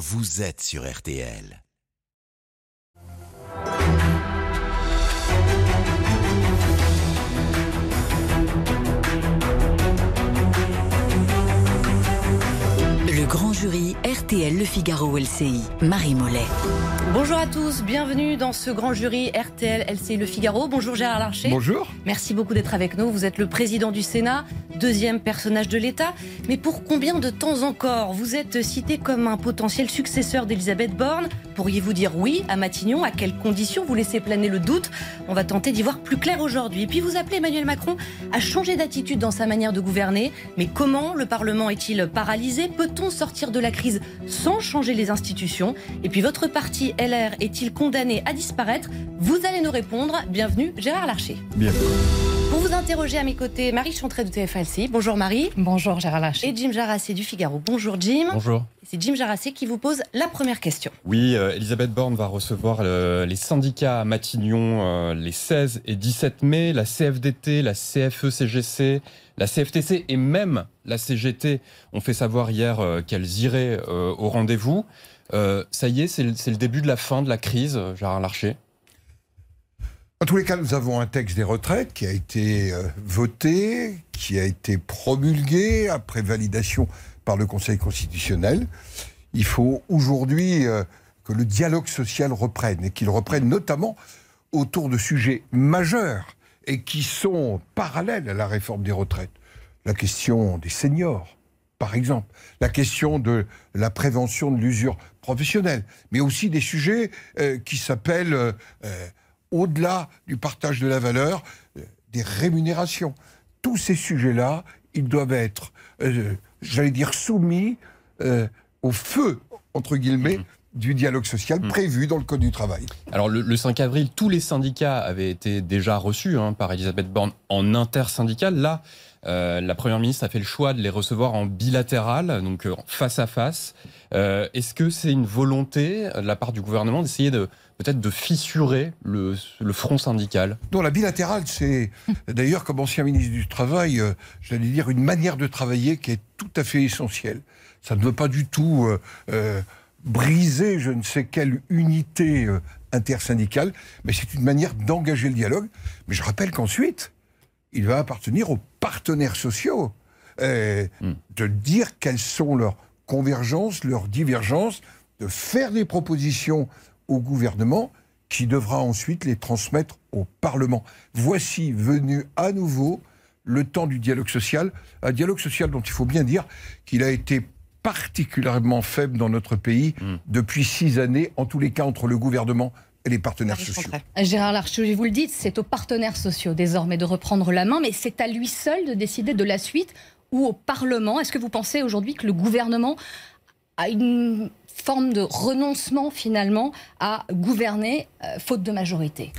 vous êtes sur RTL. Jury RTL Le Figaro LCI, Marie Mollet. Bonjour à tous, bienvenue dans ce grand jury RTL LCI Le Figaro. Bonjour Gérard Larcher. Bonjour. Merci beaucoup d'être avec nous. Vous êtes le président du Sénat, deuxième personnage de l'État. Mais pour combien de temps encore? Vous êtes cité comme un potentiel successeur d'Elisabeth Borne. Pourriez-vous dire oui à Matignon À quelles conditions vous laissez planer le doute On va tenter d'y voir plus clair aujourd'hui. Et puis vous appelez Emmanuel Macron à changer d'attitude dans sa manière de gouverner. Mais comment le Parlement est-il paralysé Peut-on sortir de la crise sans changer les institutions Et puis votre parti LR est-il condamné à disparaître Vous allez nous répondre. Bienvenue Gérard Larcher. Bien. Pour vous interroger à mes côtés, Marie Chantré de TFLC. Bonjour Marie. Bonjour Gérard Larcher. Et Jim Jarassé du Figaro. Bonjour Jim. Bonjour. C'est Jim Jarassé qui vous pose la première question. Oui, euh, Elisabeth Borne va recevoir euh, les syndicats à Matignon euh, les 16 et 17 mai. La CFDT, la CFE-CGC, la CFTC et même la CGT ont fait savoir hier euh, qu'elles iraient euh, au rendez-vous. Euh, ça y est, c'est le, le début de la fin de la crise, Gérard Larcher. En tous les cas, nous avons un texte des retraites qui a été euh, voté, qui a été promulgué après validation par le Conseil constitutionnel. Il faut aujourd'hui euh, que le dialogue social reprenne et qu'il reprenne notamment autour de sujets majeurs et qui sont parallèles à la réforme des retraites. La question des seniors, par exemple, la question de la prévention de l'usure professionnelle, mais aussi des sujets euh, qui s'appellent, au-delà du partage de la valeur, euh, des rémunérations. Tous ces sujets-là, ils doivent être, euh, j'allais dire, soumis euh, au feu, entre guillemets, du dialogue social prévu dans le Code du travail. Alors le, le 5 avril, tous les syndicats avaient été déjà reçus hein, par Elisabeth Borne en intersyndical. Là, euh, la Première ministre a fait le choix de les recevoir en bilatéral, donc euh, face à face. Euh, Est-ce que c'est une volonté de la part du gouvernement d'essayer de peut-être de fissurer le, le front syndical Non, la bilatérale, c'est d'ailleurs, comme ancien ministre du Travail, euh, j'allais dire une manière de travailler qui est tout à fait essentielle. Ça ne veut pas du tout euh, euh, briser je ne sais quelle unité euh, intersyndicale, mais c'est une manière d'engager le dialogue. Mais je rappelle qu'ensuite, il va appartenir aux partenaires sociaux euh, de dire quelles sont leurs convergences, leurs divergences, de faire des propositions au gouvernement qui devra ensuite les transmettre au Parlement. Voici venu à nouveau le temps du dialogue social, un dialogue social dont il faut bien dire qu'il a été particulièrement faible dans notre pays depuis six années, en tous les cas entre le gouvernement et les partenaires sociaux. Gérard Larcher, vous le dites, c'est aux partenaires sociaux désormais de reprendre la main, mais c'est à lui seul de décider de la suite ou au Parlement. Est-ce que vous pensez aujourd'hui que le gouvernement a une forme de renoncement finalement à gouverner euh, faute de majorité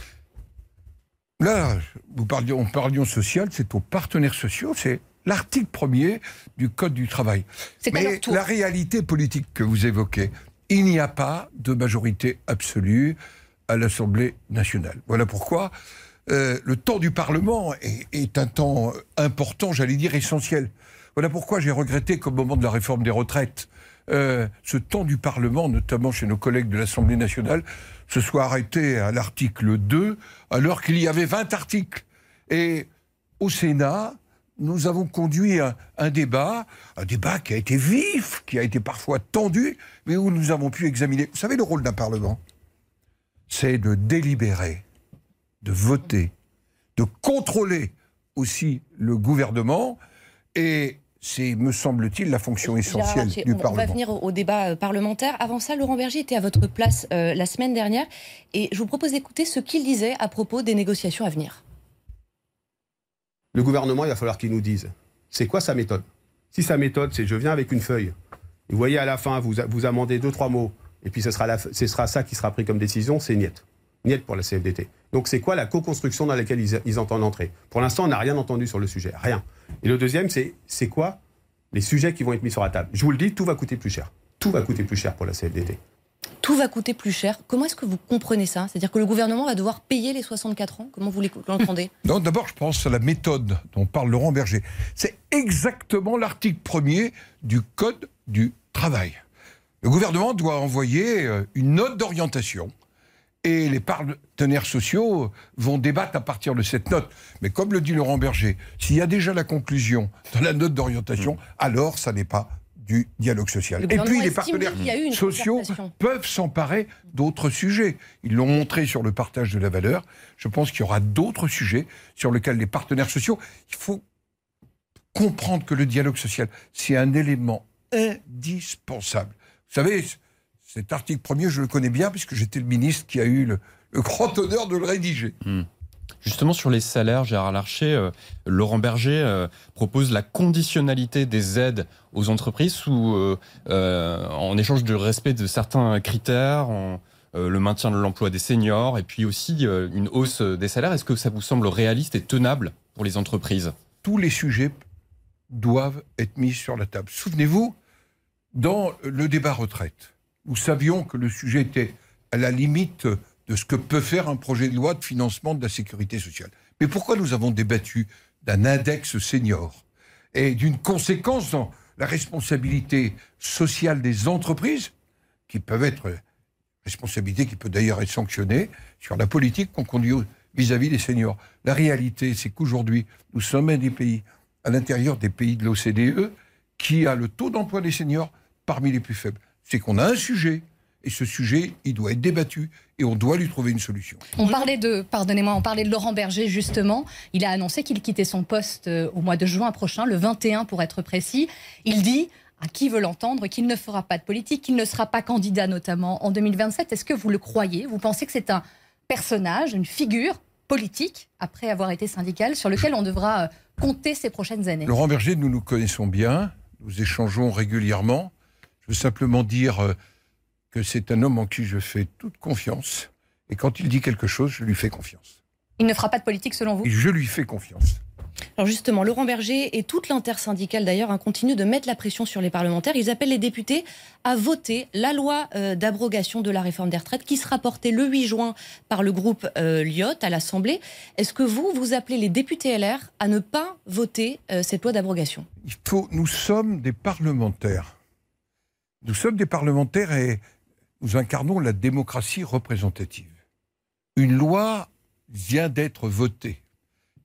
Là, vous parlions, on parlions social, c'est aux partenaires sociaux, c'est l'article premier du Code du travail. C'est à Mais la réalité politique que vous évoquez, il n'y a pas de majorité absolue à l'Assemblée nationale. Voilà pourquoi euh, le temps du Parlement est, est un temps important, j'allais dire essentiel. Voilà pourquoi j'ai regretté qu'au moment de la réforme des retraites, euh, ce temps du Parlement, notamment chez nos collègues de l'Assemblée nationale, se soit arrêté à l'article 2, alors qu'il y avait 20 articles. Et au Sénat, nous avons conduit un, un débat, un débat qui a été vif, qui a été parfois tendu, mais où nous avons pu examiner. Vous savez, le rôle d'un Parlement, c'est de délibérer, de voter, de contrôler aussi le gouvernement, et c'est, me semble-t-il, la fonction essentielle du on, on va Parlement. venir au, au débat euh, parlementaire. Avant ça, Laurent Berger était à votre place euh, la semaine dernière et je vous propose d'écouter ce qu'il disait à propos des négociations à venir. Le gouvernement, il va falloir qu'il nous dise c'est quoi sa méthode? Si sa méthode, c'est je viens avec une feuille, et vous voyez à la fin, vous, vous amendez deux, trois mots, et puis ce sera, la, ce sera ça qui sera pris comme décision, c'est niet. Niet pour la CFDT. Donc c'est quoi la co-construction dans laquelle ils, ils entendent entrer? Pour l'instant, on n'a rien entendu sur le sujet, rien. Et le deuxième, c'est c'est quoi les sujets qui vont être mis sur la table? Je vous le dis, tout va coûter plus cher. Tout va coûter plus cher pour la CFDT. Tout va coûter plus cher. Comment est-ce que vous comprenez ça? C'est-à-dire que le gouvernement va devoir payer les 64 ans? Comment vous l'entendez? Non, d'abord, je pense à la méthode dont parle Laurent Berger. C'est exactement l'article premier du Code du travail. Le gouvernement doit envoyer euh, une note d'orientation et les partenaires sociaux vont débattre à partir de cette note. Mais comme le dit Laurent Berger, s'il y a déjà la conclusion dans la note d'orientation, alors ça n'est pas du dialogue social. Le Et puis les partenaires sociaux peuvent s'emparer d'autres sujets. Ils l'ont montré sur le partage de la valeur. Je pense qu'il y aura d'autres sujets sur lesquels les partenaires sociaux, il faut comprendre que le dialogue social, c'est un élément indispensable. Vous savez, cet article premier, je le connais bien puisque j'étais le ministre qui a eu le, le grand honneur de le rédiger. Justement, sur les salaires, Gérard Larcher, euh, Laurent Berger euh, propose la conditionnalité des aides aux entreprises sous, euh, euh, en échange de respect de certains critères, en, le maintien de l'emploi des seniors et puis aussi une hausse des salaires. Est-ce que ça vous semble réaliste et tenable pour les entreprises? Tous les sujets doivent être mis sur la table. Souvenez-vous, dans le débat retraite, nous savions que le sujet était à la limite de ce que peut faire un projet de loi de financement de la sécurité sociale. Mais pourquoi nous avons débattu d'un index senior et d'une conséquence dans la responsabilité sociale des entreprises, qui peuvent être responsabilité qui peut d'ailleurs être sanctionnée sur la politique qu'on conduit vis-à-vis des seniors. La réalité, c'est qu'aujourd'hui, nous sommes un des pays, à l'intérieur des pays de l'OCDE, qui a le taux d'emploi des seniors parmi les plus faibles. C'est qu'on a un sujet, et ce sujet, il doit être débattu, et on doit lui trouver une solution. On parlait de, pardonnez-moi, on parlait de Laurent Berger justement. Il a annoncé qu'il quittait son poste euh, au mois de juin prochain, le 21 pour être précis. Il dit à qui veut l'entendre qu'il ne fera pas de politique, qu'il ne sera pas candidat notamment en 2027. Est-ce que vous le croyez? Vous pensez que c'est un personnage, une figure politique après avoir été syndical sur lequel on devra euh, compter ces prochaines années? Laurent Berger, nous nous connaissons bien, nous échangeons régulièrement. Je veux simplement dire euh, que c'est un homme en qui je fais toute confiance, et quand il dit quelque chose, je lui fais confiance. Il ne fera pas de politique selon vous? Et je lui fais confiance. Alors justement, Laurent Berger et toute l'intersyndicale d'ailleurs hein, continuent de mettre la pression sur les parlementaires. Ils appellent les députés à voter la loi euh, d'abrogation de la réforme des retraites qui sera portée le 8 juin par le groupe euh, Lyotte à l'Assemblée. Est-ce que vous, vous appelez les députés LR à ne pas voter euh, cette loi d'abrogation? Il faut, nous sommes des parlementaires. Nous sommes des parlementaires et nous incarnons la démocratie représentative. Une loi vient d'être votée.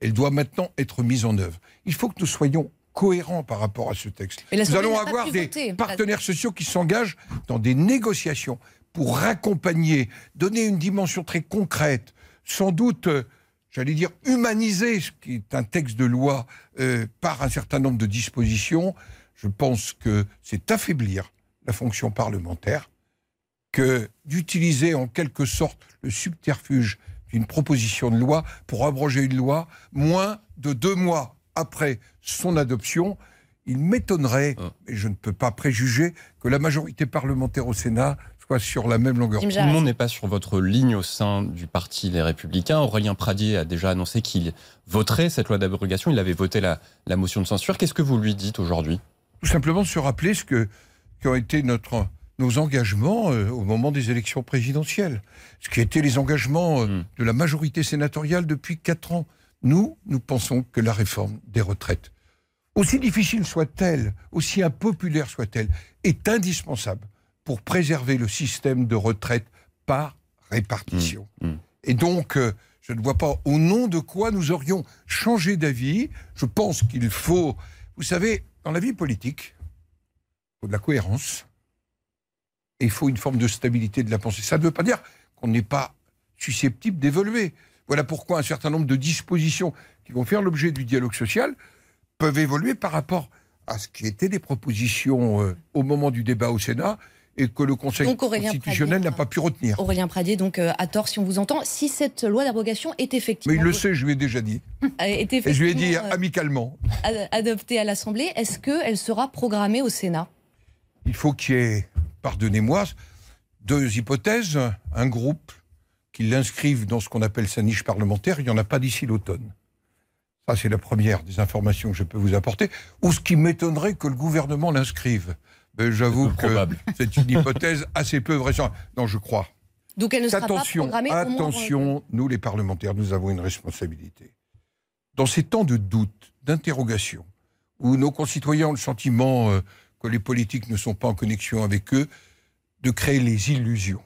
Elle doit maintenant être mise en œuvre. Il faut que nous soyons cohérents par rapport à ce texte. Nous allons avoir des voter. partenaires sociaux qui s'engagent dans des négociations pour accompagner, donner une dimension très concrète, sans doute, euh, j'allais dire, humaniser ce qui est un texte de loi euh, par un certain nombre de dispositions. Je pense que c'est affaiblir la fonction parlementaire que d'utiliser en quelque sorte le subterfuge d'une proposition de loi pour abroger une loi moins de deux mois après son adoption. Il m'étonnerait, Ah. et je ne peux pas préjuger, que la majorité parlementaire au Sénat soit sur la même longueur. Tout le monde n'est pas sur votre ligne au sein du parti Les Républicains. Aurélien Pradier a déjà annoncé qu'il voterait cette loi d'abrogation. Il avait voté la, la motion de censure. Qu'est-ce que vous lui dites aujourd'hui? Tout simplement se rappeler ce que qui ont été notre, nos engagements euh, au moment des élections présidentielles, ce qui étaient les engagements euh, Mm. de la majorité sénatoriale depuis quatre ans. Nous, nous pensons que la réforme des retraites, aussi difficile soit-elle, aussi impopulaire soit-elle, est indispensable pour préserver le système de retraite par répartition. Mm. Mm. Et donc, euh, je ne vois pas au nom de quoi nous aurions changé d'avis. Je pense qu'il faut, vous savez, dans la vie politique, faut de la cohérence et il faut une forme de stabilité de la pensée. Ça ne veut pas dire qu'on n'est pas susceptible d'évoluer. Voilà pourquoi un certain nombre de dispositions qui vont faire l'objet du dialogue social peuvent évoluer par rapport à ce qui étaient des propositions euh, au moment du débat au Sénat et que le Conseil Donc, constitutionnel n'a pas pu retenir. Aurélien Pradier, donc euh, à tort si on vous entend, si cette loi d'abrogation est effectivement, Mais il le sait, je lui ai déjà dit. est Et je lui ai dit euh, amicalement, ad- adoptée à l'Assemblée, est-ce qu'elle sera programmée au Sénat? Il faut qu'il y ait, pardonnez-moi, deux hypothèses. Un groupe qui l'inscrive dans ce qu'on appelle sa niche parlementaire, il n'y en a pas d'ici l'automne. Ça, c'est la première des informations que je peux vous apporter. Ou ce qui m'étonnerait que le gouvernement l'inscrive. Ben, J'avoue que probable. c'est une hypothèse assez peu vraisemblable. Non, je crois. Donc elle ne sera Attention, pas programmée au moins avant- attention, nous les parlementaires, nous avons une responsabilité. Dans ces temps de doute, d'interrogation, où nos concitoyens ont le sentiment euh, que les politiques ne sont pas en connexion avec eux, de créer les illusions.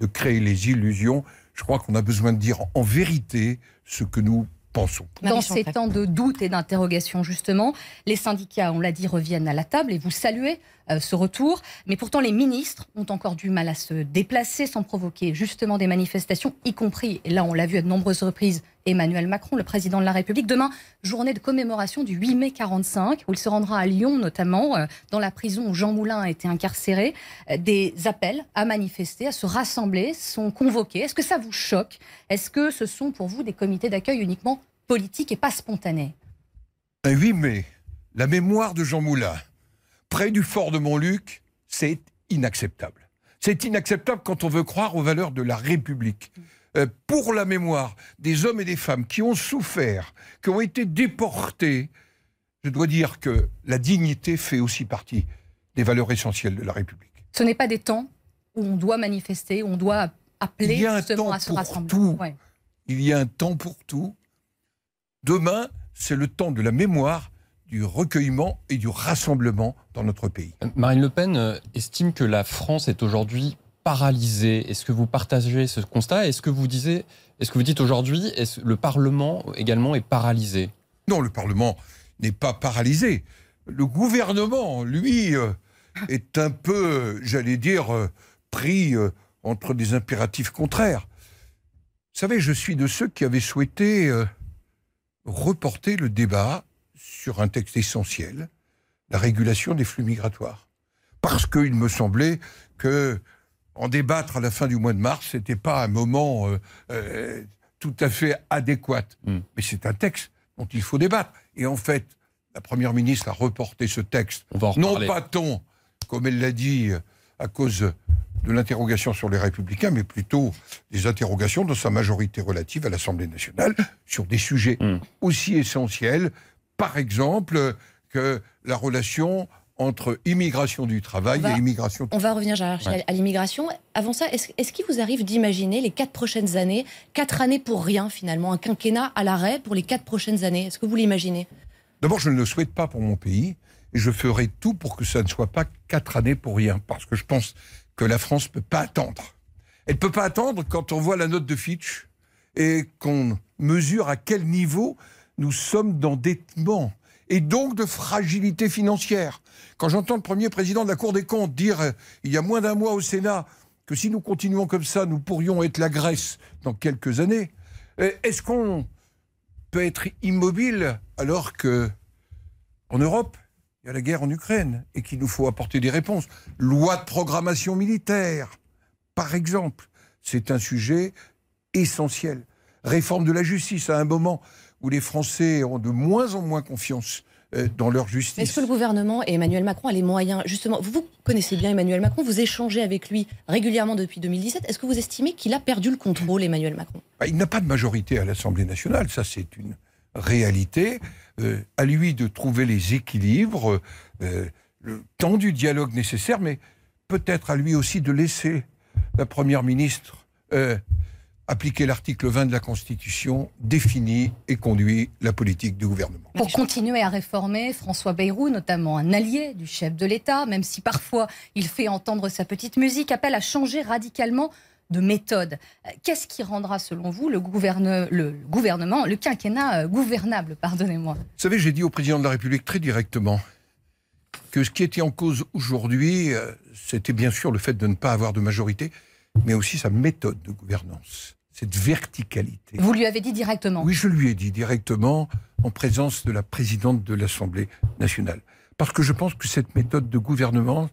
De créer les illusions. Je crois qu'on a besoin de dire en vérité ce que nous pensons. Dans ces temps de doute et d'interrogation, justement, les syndicats, on l'a dit, reviennent à la table et vous saluez euh, ce retour. Mais pourtant, les ministres ont encore du mal à se déplacer sans provoquer justement des manifestations, y compris, et là on l'a vu à de nombreuses reprises, Emmanuel Macron, le président de la République. Demain, journée de commémoration du 8 mai 45, où il se rendra à Lyon notamment, euh, dans la prison où Jean Moulin a été incarcéré. Euh, des appels à manifester, à se rassembler sont convoqués. Est-ce que ça vous choque? Est-ce que ce sont pour vous des comités d'accueil uniquement politiques et pas spontanés? Un 8 mai, la mémoire de Jean Moulin, près du fort de Montluc, c'est inacceptable. C'est inacceptable quand on veut croire aux valeurs de la République. Euh, pour la mémoire des hommes et des femmes qui ont souffert, qui ont été déportés, je dois dire que la dignité fait aussi partie des valeurs essentielles de la République. Ce n'est pas des temps où on doit manifester, où on doit appeler Il y a un justement temps à se pour rassembler. tout. Ouais. Il y a un temps pour tout. Demain, c'est le temps de la mémoire, du recueillement et du rassemblement dans notre pays. Marine Le Pen euh, estime que la France est aujourd'hui paralysée. Est-ce que vous partagez ce constat? Est-ce que vous disiez, est-ce que vous dites aujourd'hui, est-ce le Parlement également est paralysé? Non, le Parlement n'est pas paralysé. Le gouvernement, lui, euh, est un peu, j'allais dire, euh, pris euh, entre des impératifs contraires. Vous savez, je suis de ceux qui avaient souhaité reporter le débat sur un texte essentiel, la régulation des flux migratoires. Parce qu'il me semblait que en débattre à la fin du mois de mars, c'était pas un moment euh, euh, tout à fait adéquat. Mm. Mais c'est un texte dont il faut débattre. Et en fait, la Première ministre a reporté ce texte, On va en non pas tant, comme elle l'a dit, euh, à cause de l'interrogation sur les républicains, mais plutôt des interrogations dans sa majorité relative à l'Assemblée nationale sur des sujets Mm. aussi essentiels, par exemple, que la relation entre immigration du travail va- et immigration On va revenir Gérard, Ouais. à l'immigration. Avant ça, est-ce est-ce qu'il vous arrive d'imaginer les quatre prochaines années, quatre années pour rien finalement, un quinquennat à l'arrêt pour les quatre prochaines années? Est-ce que vous l'imaginez? D'abord, je ne le souhaite pas pour mon pays, et je ferai tout pour que ça ne soit pas quatre années pour rien, parce que je pense que la France ne peut pas attendre. Elle ne peut pas attendre quand on voit la note de Fitch et qu'on mesure à quel niveau nous sommes d'endettement et donc de fragilité financière. Quand j'entends le premier président de la Cour des comptes dire euh, il y a moins d'un mois au Sénat que si nous continuons comme ça, nous pourrions être la Grèce dans quelques années, euh, est-ce qu'on peut être immobile alors que en Europe, il y a la guerre en Ukraine et qu'il nous faut apporter des réponses? Loi de programmation militaire, par exemple, c'est un sujet essentiel. Réforme de la justice à un moment où les Français ont de moins en moins confiance euh, dans leur Est-ce justice. que le gouvernement et Emmanuel Macron a les moyens, justement, vous, vous connaissez bien Emmanuel Macron, vous échangez avec lui régulièrement depuis 2017, est-ce que vous estimez qu'il a perdu le contrôle, Emmanuel Macron? Bah, Il n'a pas de majorité à l'Assemblée nationale, ça c'est une réalité. Euh, à lui de trouver les équilibres, euh, le temps du dialogue nécessaire, mais peut-être à lui aussi de laisser la Première ministre euh, appliquer l'article 20 de la Constitution, définit et conduit la politique du gouvernement. Pour continuer à réformer, François Bayrou, notamment un allié du chef de l'État, même si parfois il fait entendre sa petite musique, appelle à changer radicalement de méthode. Euh, Qu'est-ce qui rendra, selon vous, le, gouverne- le gouvernement, le quinquennat euh, gouvernable, pardonnez-moi? Vous savez, j'ai dit au président de la République très directement que ce qui était en cause aujourd'hui, euh, c'était bien sûr le fait de ne pas avoir de majorité, mais aussi sa méthode de gouvernance, cette verticalité. Vous lui avez dit directement. Oui, je lui ai dit directement en présence de la présidente de l'Assemblée nationale. Parce que je pense que cette méthode de gouvernement,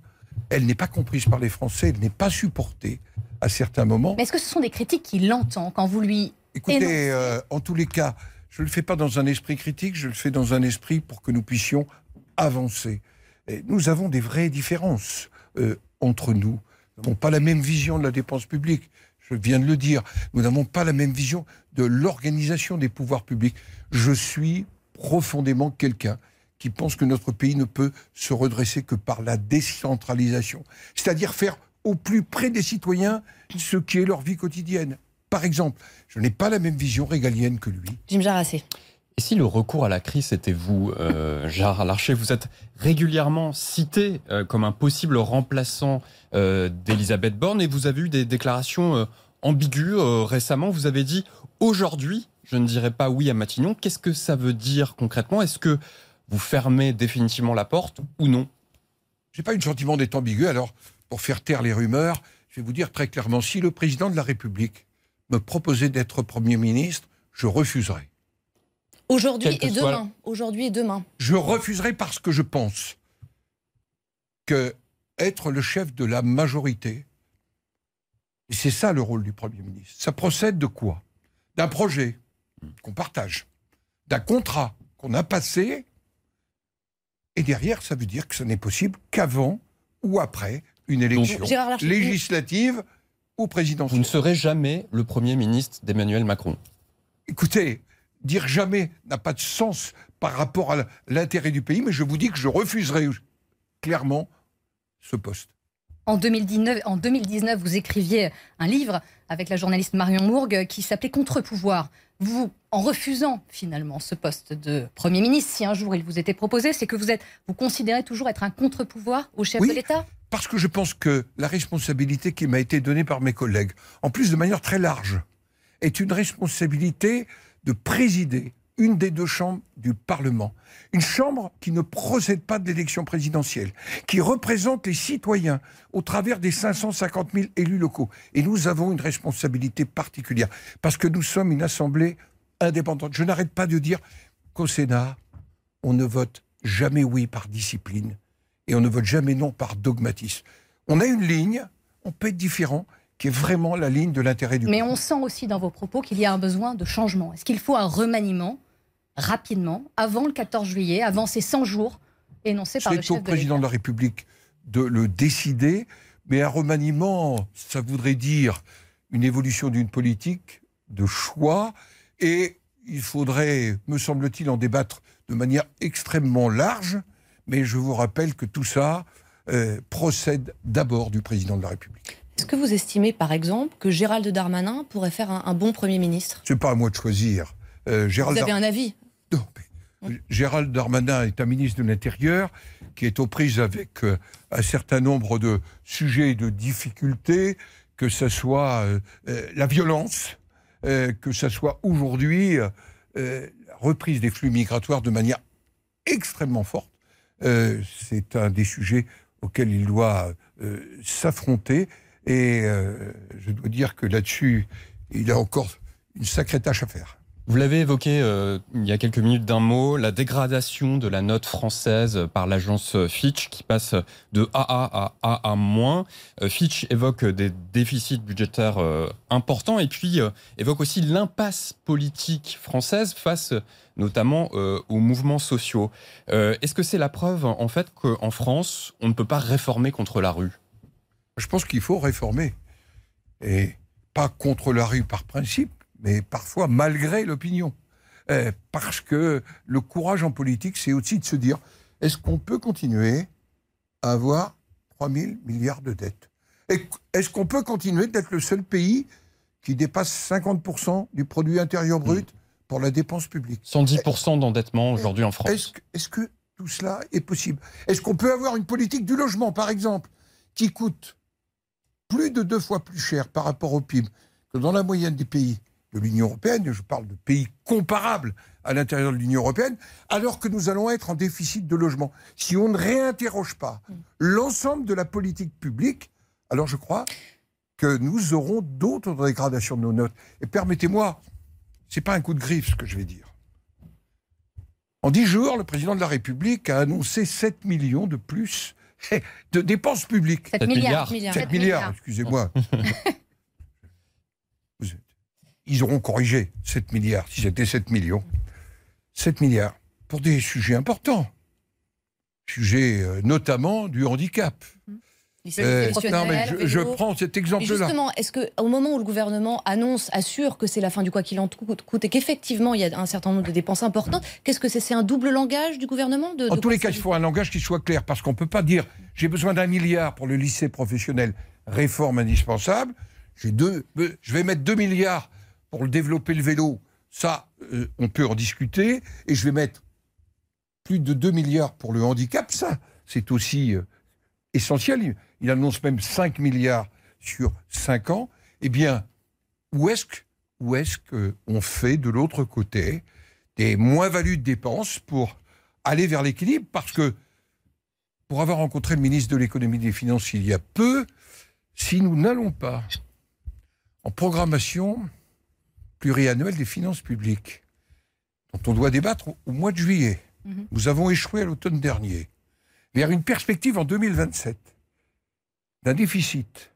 elle n'est pas comprise par les Français, elle n'est pas supportée à certains moments. Mais est-ce que ce sont des critiques qu'il entend quand vous lui... Écoutez, euh, en tous les cas, je ne le fais pas dans un esprit critique, je le fais dans un esprit pour que nous puissions avancer. Et nous avons des vraies différences euh, entre nous. Nous n'avons pas la même vision de la dépense publique. Je viens de le dire. Nous n'avons pas la même vision de l'organisation des pouvoirs publics. Je suis profondément quelqu'un qui pense que notre pays ne peut se redresser que par la décentralisation. C'est-à-dire faire au plus près des citoyens ce qui est leur vie quotidienne. Par exemple, je n'ai pas la même vision régalienne que lui. Jim Jarassé. Et si le recours à la crise était vous, euh, Gérard Larcher, vous êtes régulièrement cité euh, comme un possible remplaçant euh, d'Elisabeth Borne et vous avez eu des déclarations euh, ambiguës récemment. Vous avez dit aujourd'hui, je ne dirais pas oui à Matignon. Qu'est-ce que ça veut dire concrètement? Est-ce que vous fermez définitivement la porte ou non? J'ai pas eu le sentiment d'être ambigu. Alors, pour faire taire les rumeurs, je vais vous dire très clairement si le président de la République me proposait d'être Premier ministre, je refuserais. Aujourd'hui et demain. Aujourd'hui et demain. Je refuserai parce que je pense que être le chef de la majorité, et c'est ça le rôle du Premier ministre, ça procède de quoi? D'un projet qu'on partage, d'un contrat qu'on a passé, et derrière, ça veut dire que ce n'est possible qu'avant ou après une élection législative ou présidentielle. Vous ne serez jamais le Premier ministre d'Emmanuel Macron. Écoutez, dire jamais n'a pas de sens par rapport à l'intérêt du pays, mais je vous dis que je refuserai clairement ce poste. En 2019, en 2019, vous écriviez un livre avec la journaliste Marion Mourgue qui s'appelait Contre-pouvoir. Vous, en refusant finalement ce poste de Premier ministre, si un jour il vous était proposé, c'est que vous êtes, vous considérez toujours être un contre-pouvoir au chef de l'État? Parce que je pense que la responsabilité qui m'a été donnée par mes collègues, en plus de manière très large, est une responsabilité de présider une des deux chambres du Parlement. Une chambre qui ne procède pas de l'élection présidentielle, qui représente les citoyens au travers des 550 000 élus locaux. Et nous avons une responsabilité particulière, parce que nous sommes une assemblée indépendante. Je n'arrête pas de dire qu'au Sénat, on ne vote jamais oui par discipline, et on ne vote jamais non par dogmatisme. On a une ligne, on peut être différent, qui est vraiment la ligne de l'intérêt du Mais on sent aussi dans vos propos qu'il y a un besoin de changement. Est-ce qu'il faut un remaniement rapidement, avant le 14 juillet, avant ces 100 jours énoncés par le chef C'est au président de la République de le décider, mais un remaniement, ça voudrait dire une évolution d'une politique, de choix, et il faudrait, me semble-t-il, en débattre de manière extrêmement large, mais je vous rappelle que tout ça euh, procède d'abord du président de la République. Est-ce que vous estimez, par exemple, que Gérald Darmanin pourrait faire un, bon Premier ministre? C'est pas à moi de choisir. Euh, Gérald vous avez un avis? Gérald Darmanin est un ministre de l'Intérieur qui est aux prises avec euh, un certain nombre de sujets et de difficultés, que ce soit euh, la violence, que ce soit aujourd'hui la reprise des flux migratoires de manière extrêmement forte. C'est un des sujets auxquels il doit s'affronter. Et je dois dire que là-dessus, il a encore une sacrée tâche à faire. Vous l'avez évoqué euh, il y a quelques minutes d'un mot, la dégradation de la note française par l'agence Fitch qui passe de AA à AA-. Euh, Fitch évoque des déficits budgétaires euh, importants et puis évoque aussi l'impasse politique française face notamment aux mouvements sociaux. Est-ce que c'est la preuve en fait qu'en France, on ne peut pas réformer contre la rue? Je pense qu'il faut réformer. Et pas contre la rue par principe, mais parfois malgré l'opinion. Eh, parce que le courage en politique, c'est aussi de se dire, est-ce qu'on peut continuer à avoir 3 000 milliards de dettes? Est-ce qu'on peut continuer d'être le seul pays qui dépasse 50% du produit intérieur brut pour la dépense publique? 110% d'endettement aujourd'hui en France. Est-ce que tout cela est possible? Est-ce qu'on peut avoir une politique du logement, par exemple, qui coûte plus de deux fois plus cher par rapport au PIB que dans la moyenne des pays de l'Union européenne, je parle de pays comparables à l'intérieur de l'Union européenne, alors que nous allons être en déficit de logement. Si on ne réinterroge pas l'ensemble de la politique publique, alors je crois que nous aurons d'autres dégradations de nos notes. Et permettez-moi, c'est pas un coup de griffe ce que je vais dire. En dix jours, le président de la République a annoncé 7 millions de plus de dépenses publiques. 7 milliards. 7 milliards, excusez-moi. ils auront corrigé 7 milliards, si c'était 7 millions. 7 milliards pour des sujets importants. Sujets euh, notamment du handicap. Euh, non, mais je, prends cet exemple-là. Justement, est-ce qu'au moment où le gouvernement annonce, assure que c'est la fin du quoi qu'il en coûte et qu'effectivement il y a un certain nombre de dépenses importantes, qu'est-ce que c'est? C'est un double langage du gouvernement de, En tous les cas, il faut un langage qui soit clair parce qu'on ne peut pas dire j'ai besoin d'un milliard pour le lycée professionnel, réforme indispensable. J'ai deux, je vais mettre 2 milliards pour développer le vélo, Ça, euh, on peut en discuter. Et je vais mettre plus de 2 milliards pour le handicap. Ça, c'est aussi euh, essentiel. Il, annonce même 5 milliards sur 5 ans. Eh bien, où est-ce que- où est-ce qu'on fait de l'autre côté des moins-values de dépenses pour aller vers l'équilibre? Parce que, pour avoir rencontré le ministre de l'économie et des finances il y a peu, si nous n'allons pas en programmation pluriannuelle des finances publiques, dont on doit débattre au, au mois de juillet, Mhm. nous avons échoué à l'automne dernier, vers une perspective en 2027 d'un déficit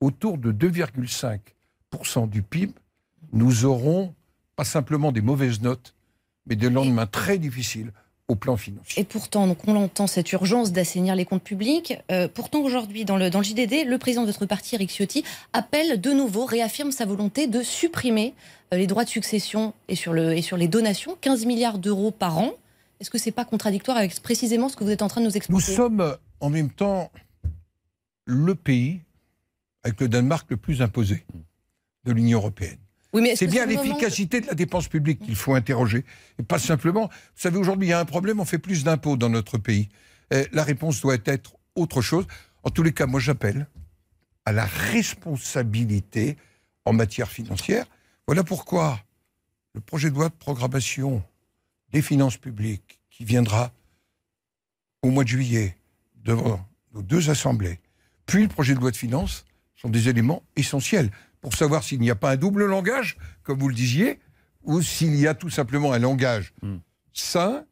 autour de 2,5% du PIB, nous aurons pas simplement des mauvaises notes, mais des lendemains très difficiles au plan financier. Et pourtant, donc on l'entend, cette urgence d'assainir les comptes publics. Euh, pourtant, aujourd'hui, dans le, dans le JDD, le président de votre parti, Eric Ciotti, appelle de nouveau, réaffirme sa volonté de supprimer euh, les droits de succession et sur, le, et sur les donations, 15 milliards d'euros par an. Est-ce que c'est pas contradictoire avec précisément ce que vous êtes en train de nous Nous expliquer? sommes euh, en même temps le pays avec le Danemark le plus imposé de l'Union européenne. Oui, C'est bien moment- l'efficacité de la dépense publique qu'il faut interroger. Et pas simplement. Vous savez, aujourd'hui, il y a un problème, on fait plus d'impôts dans notre pays. Euh, la réponse doit être autre chose. En tous les cas, moi, j'appelle à la responsabilité en matière financière. Voilà pourquoi le projet de loi de programmation des finances publiques qui viendra au mois de juillet devant nos deux assemblées, puis le projet de loi de finances sont des éléments essentiels pour savoir s'il n'y a pas un double langage, comme vous le disiez, ou s'il y a tout simplement un langage Mm. sain,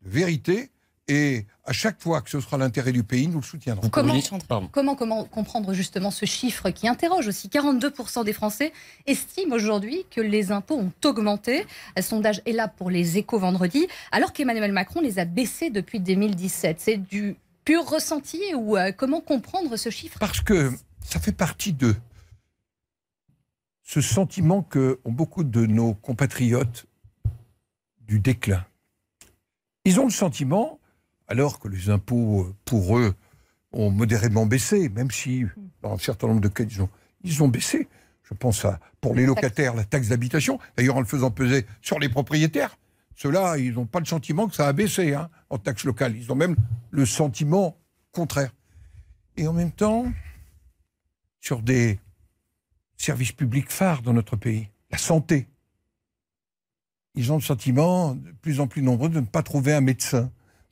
de vérité, et à chaque fois que ce sera l'intérêt du pays, nous le soutiendrons. Comment comprendre justement ce chiffre qui interroge aussi? 42% des Français estiment aujourd'hui que les impôts ont augmenté. Un sondage est là pour les échos vendredi, alors qu'Emmanuel Macron les a baissés depuis 2017. C'est du pur ressenti ou euh, comment comprendre ce chiffre? Parce que ça fait partie de ce sentiment que ont beaucoup de nos compatriotes du déclin. Ils ont le sentiment, alors que les impôts, euh, pour eux, ont modérément baissé, même si, dans un certain nombre de cas, ils ont, ils ont baissé. Je pense à, pour les locataires, la taxe d'habitation, d'ailleurs en le faisant peser sur les propriétaires. Ceux-là, ils n'ont pas le sentiment que ça a baissé hein, en taxe locale. Ils ont même le sentiment contraire. Et en même temps, sur des services publics phares dans notre pays, la santé, ils ont le sentiment, de plus en plus nombreux, de ne pas trouver un médecin,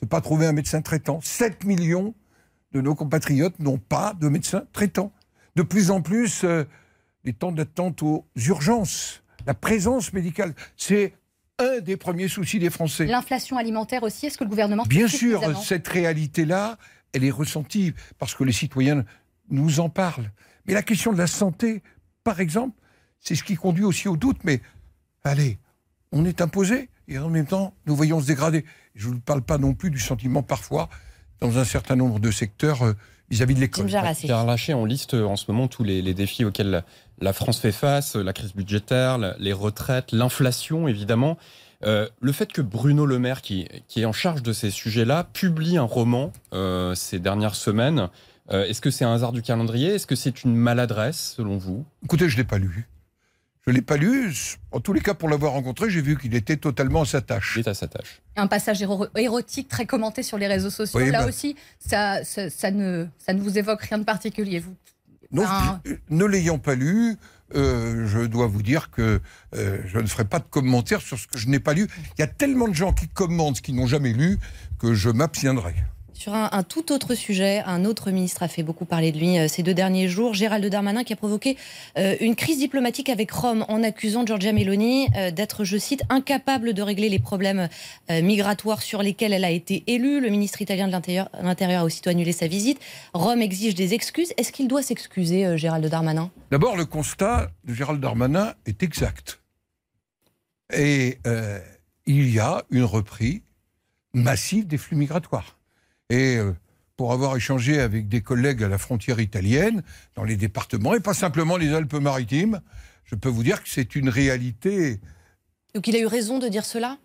de ne pas trouver un médecin traitant. 7 millions de nos compatriotes n'ont pas de médecin traitant. De plus en plus, euh, les temps d'attente aux urgences, la présence médicale, c'est un des premiers soucis des Français. L'inflation alimentaire aussi, est-ce que le gouvernement Bien sûr, cette réalité-là, elle est ressentie parce que les citoyens nous en parlent. Mais la question de la santé, par exemple, c'est ce qui conduit aussi au doute. Mais allez, on est imposé et en même temps, nous voyons se dégrader. Je ne parle pas non plus du sentiment parfois, dans un certain nombre de secteurs, euh, vis-à-vis de l'école. Pierre Laché, on liste en ce moment tous les, les défis auxquels la, France fait face, la crise budgétaire, la- les retraites, l'inflation évidemment. Euh, le fait que Bruno Le Maire, qui, qui est en charge de ces sujets-là, publie un roman euh, ces dernières semaines, euh, est-ce que c'est un hasard du calendrier? Est-ce que c'est une maladresse selon vous? Écoutez, je ne l'ai pas lu. Je ne l'ai pas lu. En tous les cas, pour l'avoir rencontré, j'ai vu qu'il était totalement à sa tâche. Il est à sa tâche. Un passage éro- érotique très commenté sur les réseaux sociaux. Oui, Là bah- aussi, ça, ça, ça ne, ça ne vous évoque rien de particulier. Vous, Non, Ah. je- ne l'ayant pas lu, euh, je dois vous dire que euh, je ne ferai pas de commentaires sur ce que je n'ai pas lu. Il y a tellement de gens qui commentent ce qu'ils n'ont jamais lu que je m'abstiendrai. Sur un, tout autre sujet, un autre ministre a fait beaucoup parler de lui euh, ces deux derniers jours, Gérald Darmanin, qui a provoqué euh, une crise diplomatique avec Rome en accusant Giorgia Meloni euh, d'être, je cite, incapable de régler les problèmes migratoires sur lesquels elle a été élue. Le ministre italien de l'Intérieur a aussitôt annulé sa visite. Rome exige des excuses. Est-ce qu'il doit s'excuser, Gérald Darmanin? D'abord, le constat de Gérald Darmanin est exact. Et il y a une reprise massive des flux migratoires. Et euh, pour avoir échangé avec des collègues à la frontière italienne, dans les départements, et pas simplement les Alpes-Maritimes, je peux vous dire que c'est une réalité Donc il a eu raison de dire cela?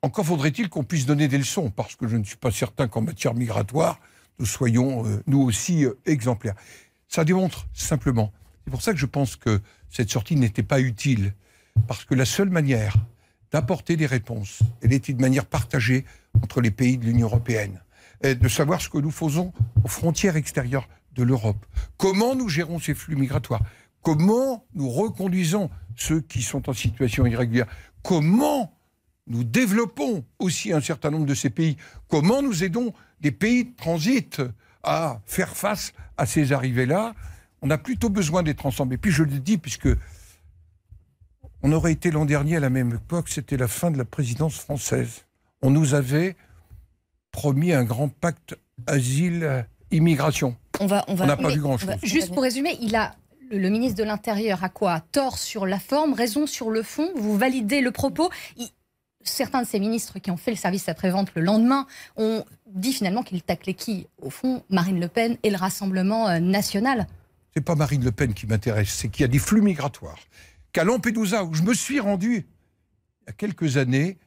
Encore faudrait-il qu'on puisse donner des leçons, parce que je ne suis pas certain qu'en matière migratoire, nous soyons euh, nous aussi euh, exemplaires. Ça démontre simplement. C'est pour ça que je pense que cette sortie n'était pas utile. Parce que la seule manière d'apporter des réponses, elle était de manière partagée entre les pays de l'Union européenne, de savoir ce que nous faisons aux frontières extérieures de l'Europe. Comment nous gérons ces flux migratoires? Comment nous reconduisons ceux qui sont en situation irrégulière? Comment nous développons aussi un certain nombre de ces pays? Comment nous aidons des pays de transit à faire face à ces arrivées-là? On a plutôt besoin d'être ensemble. Et puis je le dis, puisque on aurait été l'an dernier à la même époque, c'était la fin de la présidence française. On nous avait promis un grand pacte asile-immigration. On va, on va. n'a pas vu grand-chose. Juste pour résumer, il a le ministre de l'Intérieur a quoi? Tort sur la forme, raison sur le fond? Vous validez le propos? Il- Certains de ces ministres qui ont fait le service après-vente le lendemain ont dit finalement qu'il taclait qui? Au fond, Marine Le Pen et le Rassemblement euh, national. c'est pas Marine Le Pen qui m'intéresse, c'est qu'il y a des flux migratoires. Qu'à Lampedusa, où je me suis rendu il y a quelques années,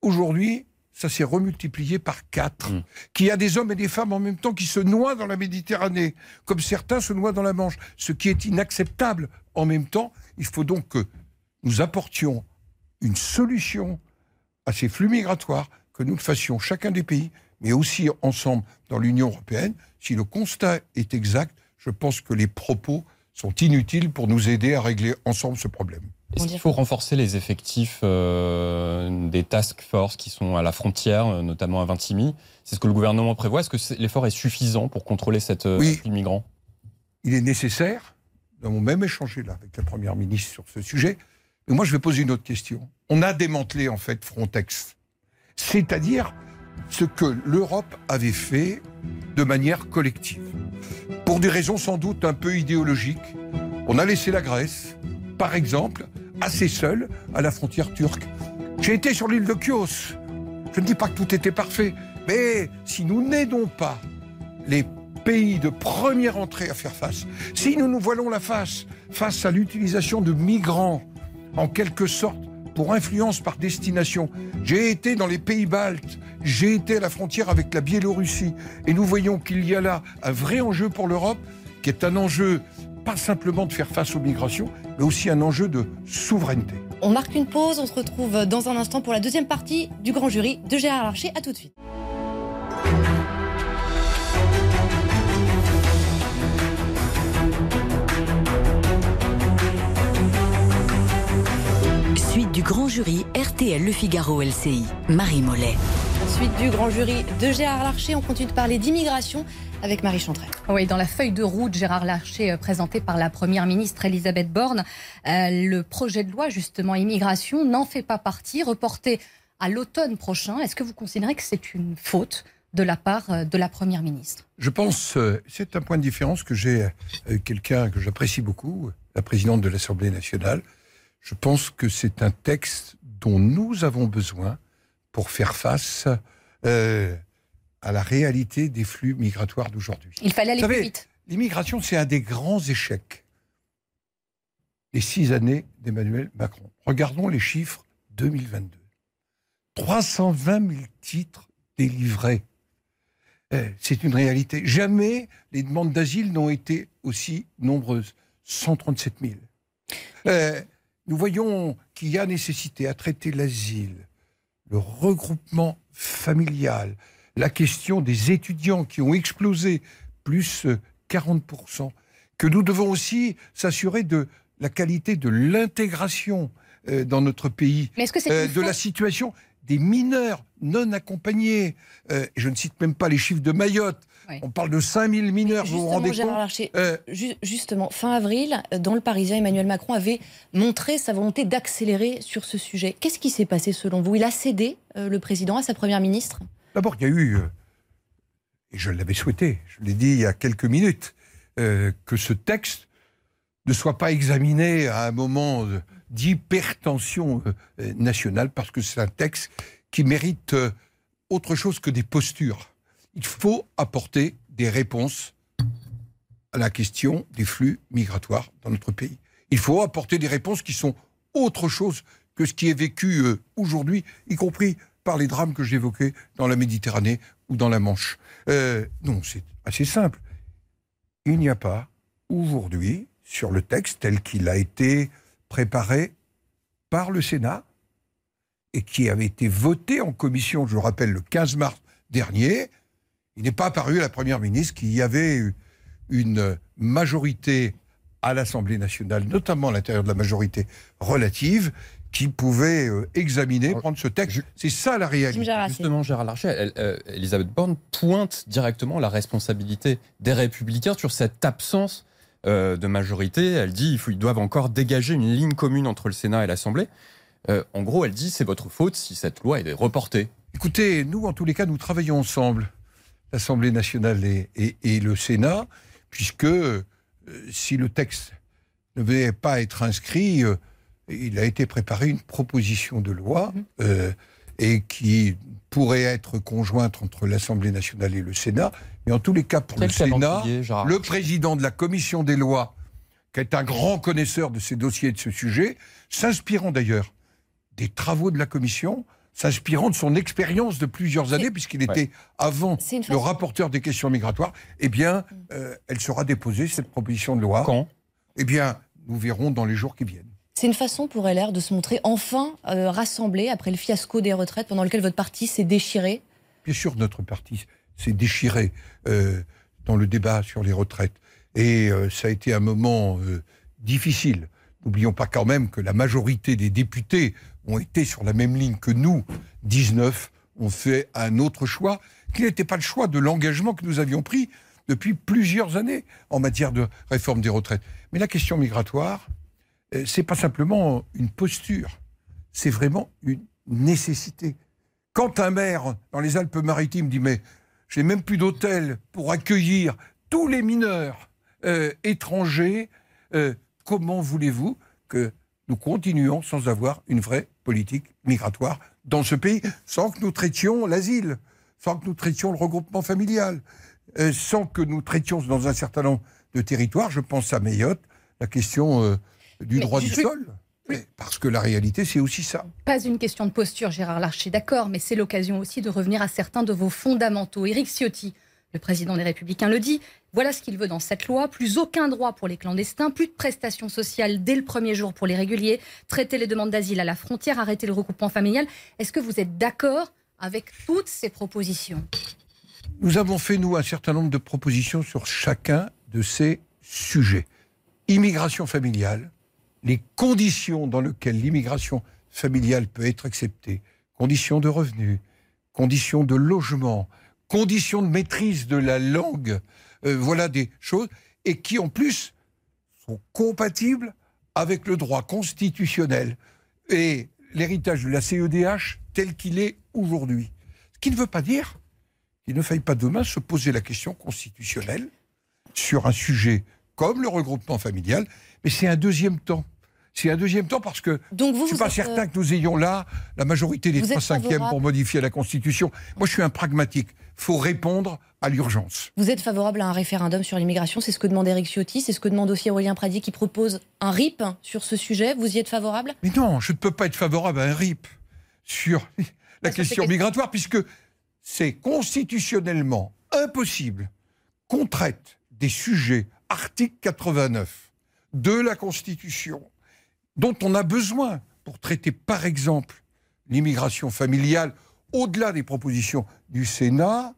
aujourd'hui, ça s'est remultiplié par quatre. Mm. Qu'il y a des hommes et des femmes en même temps qui se noient dans la Méditerranée, comme certains se noient dans la Manche, ce qui est inacceptable. En même temps, il faut donc que nous apportions une solution à ces flux migratoires, que nous le fassions chacun des pays, mais aussi ensemble dans l'Union européenne. Si le constat est exact, je pense que les propos sont inutiles pour nous aider à régler ensemble ce problème. Est-ce qu'il faut renforcer les effectifs euh, des task force qui sont à la frontière, euh, notamment à Vintimille? C'est ce que le gouvernement prévoit. Est-ce que l'effort est suffisant pour contrôler cette euh, Oui. migrants Il est nécessaire, nous avons même échangé là avec la Première ministre sur ce sujet, mais moi je vais poser une autre question. On a démantelé en fait Frontex, c'est-à-dire ce que l'Europe avait fait de manière collective. Pour des raisons sans doute un peu idéologiques, on a laissé la Grèce, par exemple, assez seule à la frontière turque. J'ai été sur l'île de Chios. Je ne dis pas que tout était parfait, mais si nous n'aidons pas les pays de première entrée à faire face, si nous nous voilons la face face à l'utilisation de migrants, en quelque sorte, pour influence par destination. J'ai été dans les pays baltes, j'ai été à la frontière avec la Biélorussie, et nous voyons qu'il y a là un vrai enjeu pour l'Europe, qui est un enjeu pas simplement de faire face aux migrations, mais aussi un enjeu de souveraineté. On marque une pause, on se retrouve dans un instant pour la deuxième partie du grand jury de Gérard Larcher. À tout de suite. Suite du grand jury RTL Le Figaro LCI. Marie Mollet. Suite du grand jury de Gérard Larcher, on continue de parler d'immigration avec Marie Chantrey. Oui, dans la feuille de route, Gérard Larcher, euh, présentée par la Première ministre Elisabeth Borne, euh, le projet de loi, justement, immigration, n'en fait pas partie, reporté à l'automne prochain. Est-ce que vous considérez que c'est une faute de la part euh, de la Première ministre? Je pense, euh, c'est un point de différence que j'ai avec quelqu'un que j'apprécie beaucoup, la présidente de l'Assemblée nationale. Je pense que c'est un texte dont nous avons besoin pour faire face euh, à la réalité des flux migratoires d'aujourd'hui. Il fallait aller Vous plus savez, vite. L'immigration, c'est un des grands échecs des six années d'Emmanuel Macron. Regardons les chiffres 2022. 320 000 titres délivrés. Eh, C'est une réalité. Jamais les demandes d'asile n'ont été aussi nombreuses. 137 000. Eh, nous voyons qu'il y a nécessité à traiter l'asile, le regroupement familial, la question des étudiants qui ont explosé, plus euh, 40%, que nous devons aussi s'assurer de la qualité de l'intégration euh, dans notre pays, Mais que euh, de la situation des mineurs non accompagnés. Euh, je ne cite même pas les chiffres de Mayotte. On parle de 5000 mineurs, vous vous Justement, rendez Gérard compte Larcher, Euh, ju- justement, fin avril, dans le Parisien, Emmanuel Macron avait montré sa volonté d'accélérer sur ce sujet. Qu'est-ce qui s'est passé selon vous? Il a cédé, euh, le président, à sa première ministre? D'abord, il y a eu, euh, et je l'avais souhaité, je l'ai dit il y a quelques minutes, que ce texte ne soit pas examiné à un moment d'hypertension nationale, parce que c'est un texte qui mérite autre chose que des postures. Il faut apporter des réponses à la question des flux migratoires dans notre pays. Il faut apporter des réponses qui sont autre chose que ce qui est vécu euh, aujourd'hui, y compris par les drames que j'évoquais dans la Méditerranée ou dans la Manche. Euh, non, c'est assez simple. Il n'y a pas aujourd'hui, sur le texte tel qu'il a été préparé, par le Sénat et qui avait été voté en commission, je le rappelle, le 15 mars dernier. Il n'est pas apparu à la Première ministre qu'il y avait une majorité à l'Assemblée nationale, notamment à l'intérieur de la majorité relative, qui pouvait euh, examiner, prendre ce texte. C'est ça la réalité. Justement, Gérard Larcher, euh, Elisabeth Borne pointe directement la responsabilité des Républicains sur cette absence euh, de majorité. Elle dit qu'ils doivent encore dégager une ligne commune entre le Sénat et l'Assemblée. en gros, elle dit c'est votre faute si cette loi est reportée. Écoutez, nous, en tous les cas, nous travaillons ensemble, l'Assemblée nationale et, le Sénat, puisque si le texte ne devait pas être inscrit, il a été préparé une proposition de loi mhm. euh, et qui pourrait être conjointe entre l'Assemblée nationale et le Sénat. Mais en tous les cas, pour le Sénat, le président de la commission des lois, qui est un grand connaisseur de ces dossiers et de ce sujet, s'inspirant d'ailleurs des travaux de la commission, s'inspirant de son expérience de plusieurs années, puisqu'il était avant le rapporteur des questions migratoires, eh bien, euh, elle sera déposée, cette proposition de loi. Quand? Eh bien, nous verrons dans les jours qui viennent. C'est une façon pour LR de se montrer enfin euh, rassemblé après le fiasco des retraites pendant lequel votre parti s'est déchiré Bien sûr, notre parti s'est déchiré euh, dans le débat sur les retraites. Et euh, ça a été un moment difficile. N'oublions pas quand même que la majorité des députés ont été sur la même ligne que nous. 19 ont fait un autre choix, qui n'était pas le choix de l'engagement que nous avions pris depuis plusieurs années en matière de réforme des retraites. Mais la question migratoire, euh, c'est pas simplement une posture, c'est vraiment une nécessité. Quand un maire dans les Alpes-Maritimes dit mais j'ai même plus d'hôtel pour accueillir tous les mineurs euh, étrangers, euh, comment voulez-vous que nous continuions sans avoir une vraie politique migratoire dans ce pays, sans que nous traitions l'asile, sans que nous traitions le regroupement familial, sans que nous traitions dans un certain nombre de territoires, je pense à Mayotte, la question du droit du sol. Parce que la réalité, c'est aussi ça. Pas une question de posture, Gérard Larcher, d'accord, mais c'est l'occasion aussi de revenir à certains de vos fondamentaux. Éric Ciotti, le président des Républicains, le dit. Voilà ce qu'il veut dans cette loi. Plus aucun droit pour les clandestins, plus de prestations sociales dès le premier jour pour les réguliers, traiter les demandes d'asile à la frontière, arrêter le recoupement familial. Est-ce que vous êtes d'accord avec toutes ces propositions? Nous avons fait, nous, un certain nombre de propositions sur chacun de ces sujets. Immigration familiale, les conditions dans lesquelles l'immigration familiale peut être acceptée, conditions de revenus, conditions de logement, conditions de maîtrise de la langue, euh, voilà des choses, et qui en plus sont compatibles avec le droit constitutionnel et l'héritage de la CEDH tel qu'il est aujourd'hui. Ce qui ne veut pas dire qu'il ne faille pas demain se poser la question constitutionnelle sur un sujet comme le regroupement familial, mais c'est un deuxième temps. C'est un deuxième temps parce que Donc vous, je ne suis pas certain euh, que nous ayons là la majorité des trois cinquièmes pour modifier la Constitution. Moi, je suis un pragmatique. Il faut répondre à l'urgence. Vous êtes favorable à un référendum sur l'immigration C'est ce que demande Eric Ciotti, c'est ce que demande aussi Aurélien Pradi qui propose un RIP sur ce sujet. Vous y êtes favorable? Mais non, je ne peux pas être favorable à un RIP sur la question migratoire puisque c'est constitutionnellement impossible qu'on traite des sujets article 89 de la Constitution, dont on a besoin pour traiter, par exemple, l'immigration familiale, au-delà des propositions du Sénat,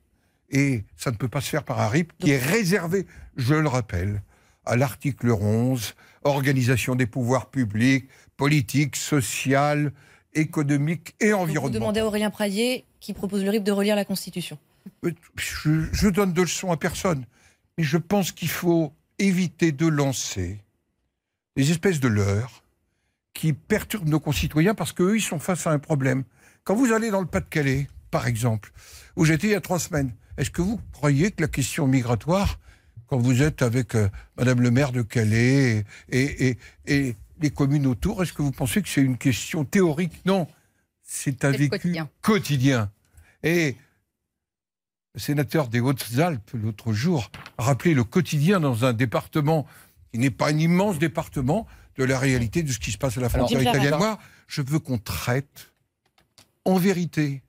et ça ne peut pas se faire par un RIP qui est réservé, je le rappelle, à l'article 11, organisation des pouvoirs publics, politique, sociale, économique et environnementale. Vous demandez à Aurélien Pradier, qui propose le RIP, de relire la Constitution. Euh, je, je donne de leçons à personne, mais je pense qu'il faut éviter de lancer des espèces de leurres qui perturbent nos concitoyens parce qu'eux, ils sont face à un problème. Quand vous allez dans le Pas-de-Calais, par exemple, où j'étais il y a trois semaines, est-ce que vous croyez que la question migratoire, quand vous êtes avec euh, Madame le maire de Calais et, et, les communes autour, est-ce que vous pensez que c'est une question théorique? Non, c'est un vécu quotidien. quotidien. Et le sénateur des Hautes-Alpes, l'autre jour, a rappelé le quotidien dans un département qui n'est pas un immense département de la réalité de ce qui se passe à la frontière italienne. Moi, je veux qu'on traite en vérité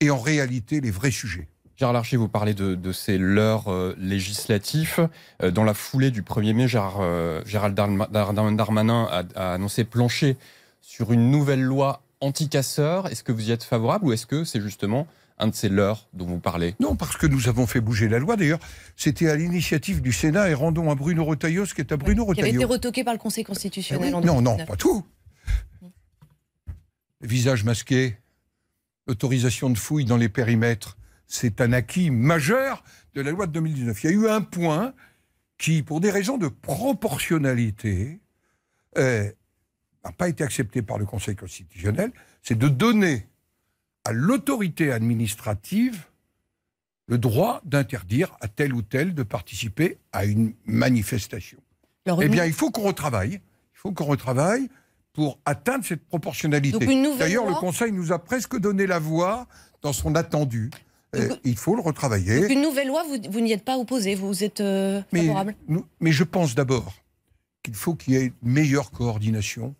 et en réalité les vrais sujets. Gérard Larcher, vous parlez de, ces leurs euh, législatifs. Euh, dans la foulée du 1er mai, Gérard, euh, Gérald Darmanin a, a, annoncé plancher sur une nouvelle loi anti-casseurs. Est-ce que vous y êtes favorable ou est-ce que c'est justement un de ces leurs dont vous parlez Non, parce que nous avons fait bouger la loi. D'ailleurs, c'était à l'initiative du Sénat et rendons à Bruno Retailleau ce qui est à Bruno Qui avait été Retailleau. retoqué par le Conseil constitutionnel en non, non, 2019. pas tout. Visage masqué, autorisation de fouille dans les périmètres, c'est un acquis majeur de la loi de 2019. Il y a eu un point qui, pour des raisons de proportionnalité, euh, n'a pas été accepté par le Conseil constitutionnel, c'est de donner à l'autorité administrative le droit d'interdire à tel ou tel de participer à une manifestation. Alors, Eh bien, il faut qu'on retravaille. Il faut qu'on retravaille pour atteindre cette proportionnalité. D'ailleurs, le Conseil nous a presque donné la voix dans son attendu. Euh, Donc, il faut le retravailler. donc une nouvelle loi, vous, vous n'y êtes pas opposé, vous êtes euh, mais, favorable nous- mais je pense d'abord qu'il faut qu'il y ait une meilleure coordination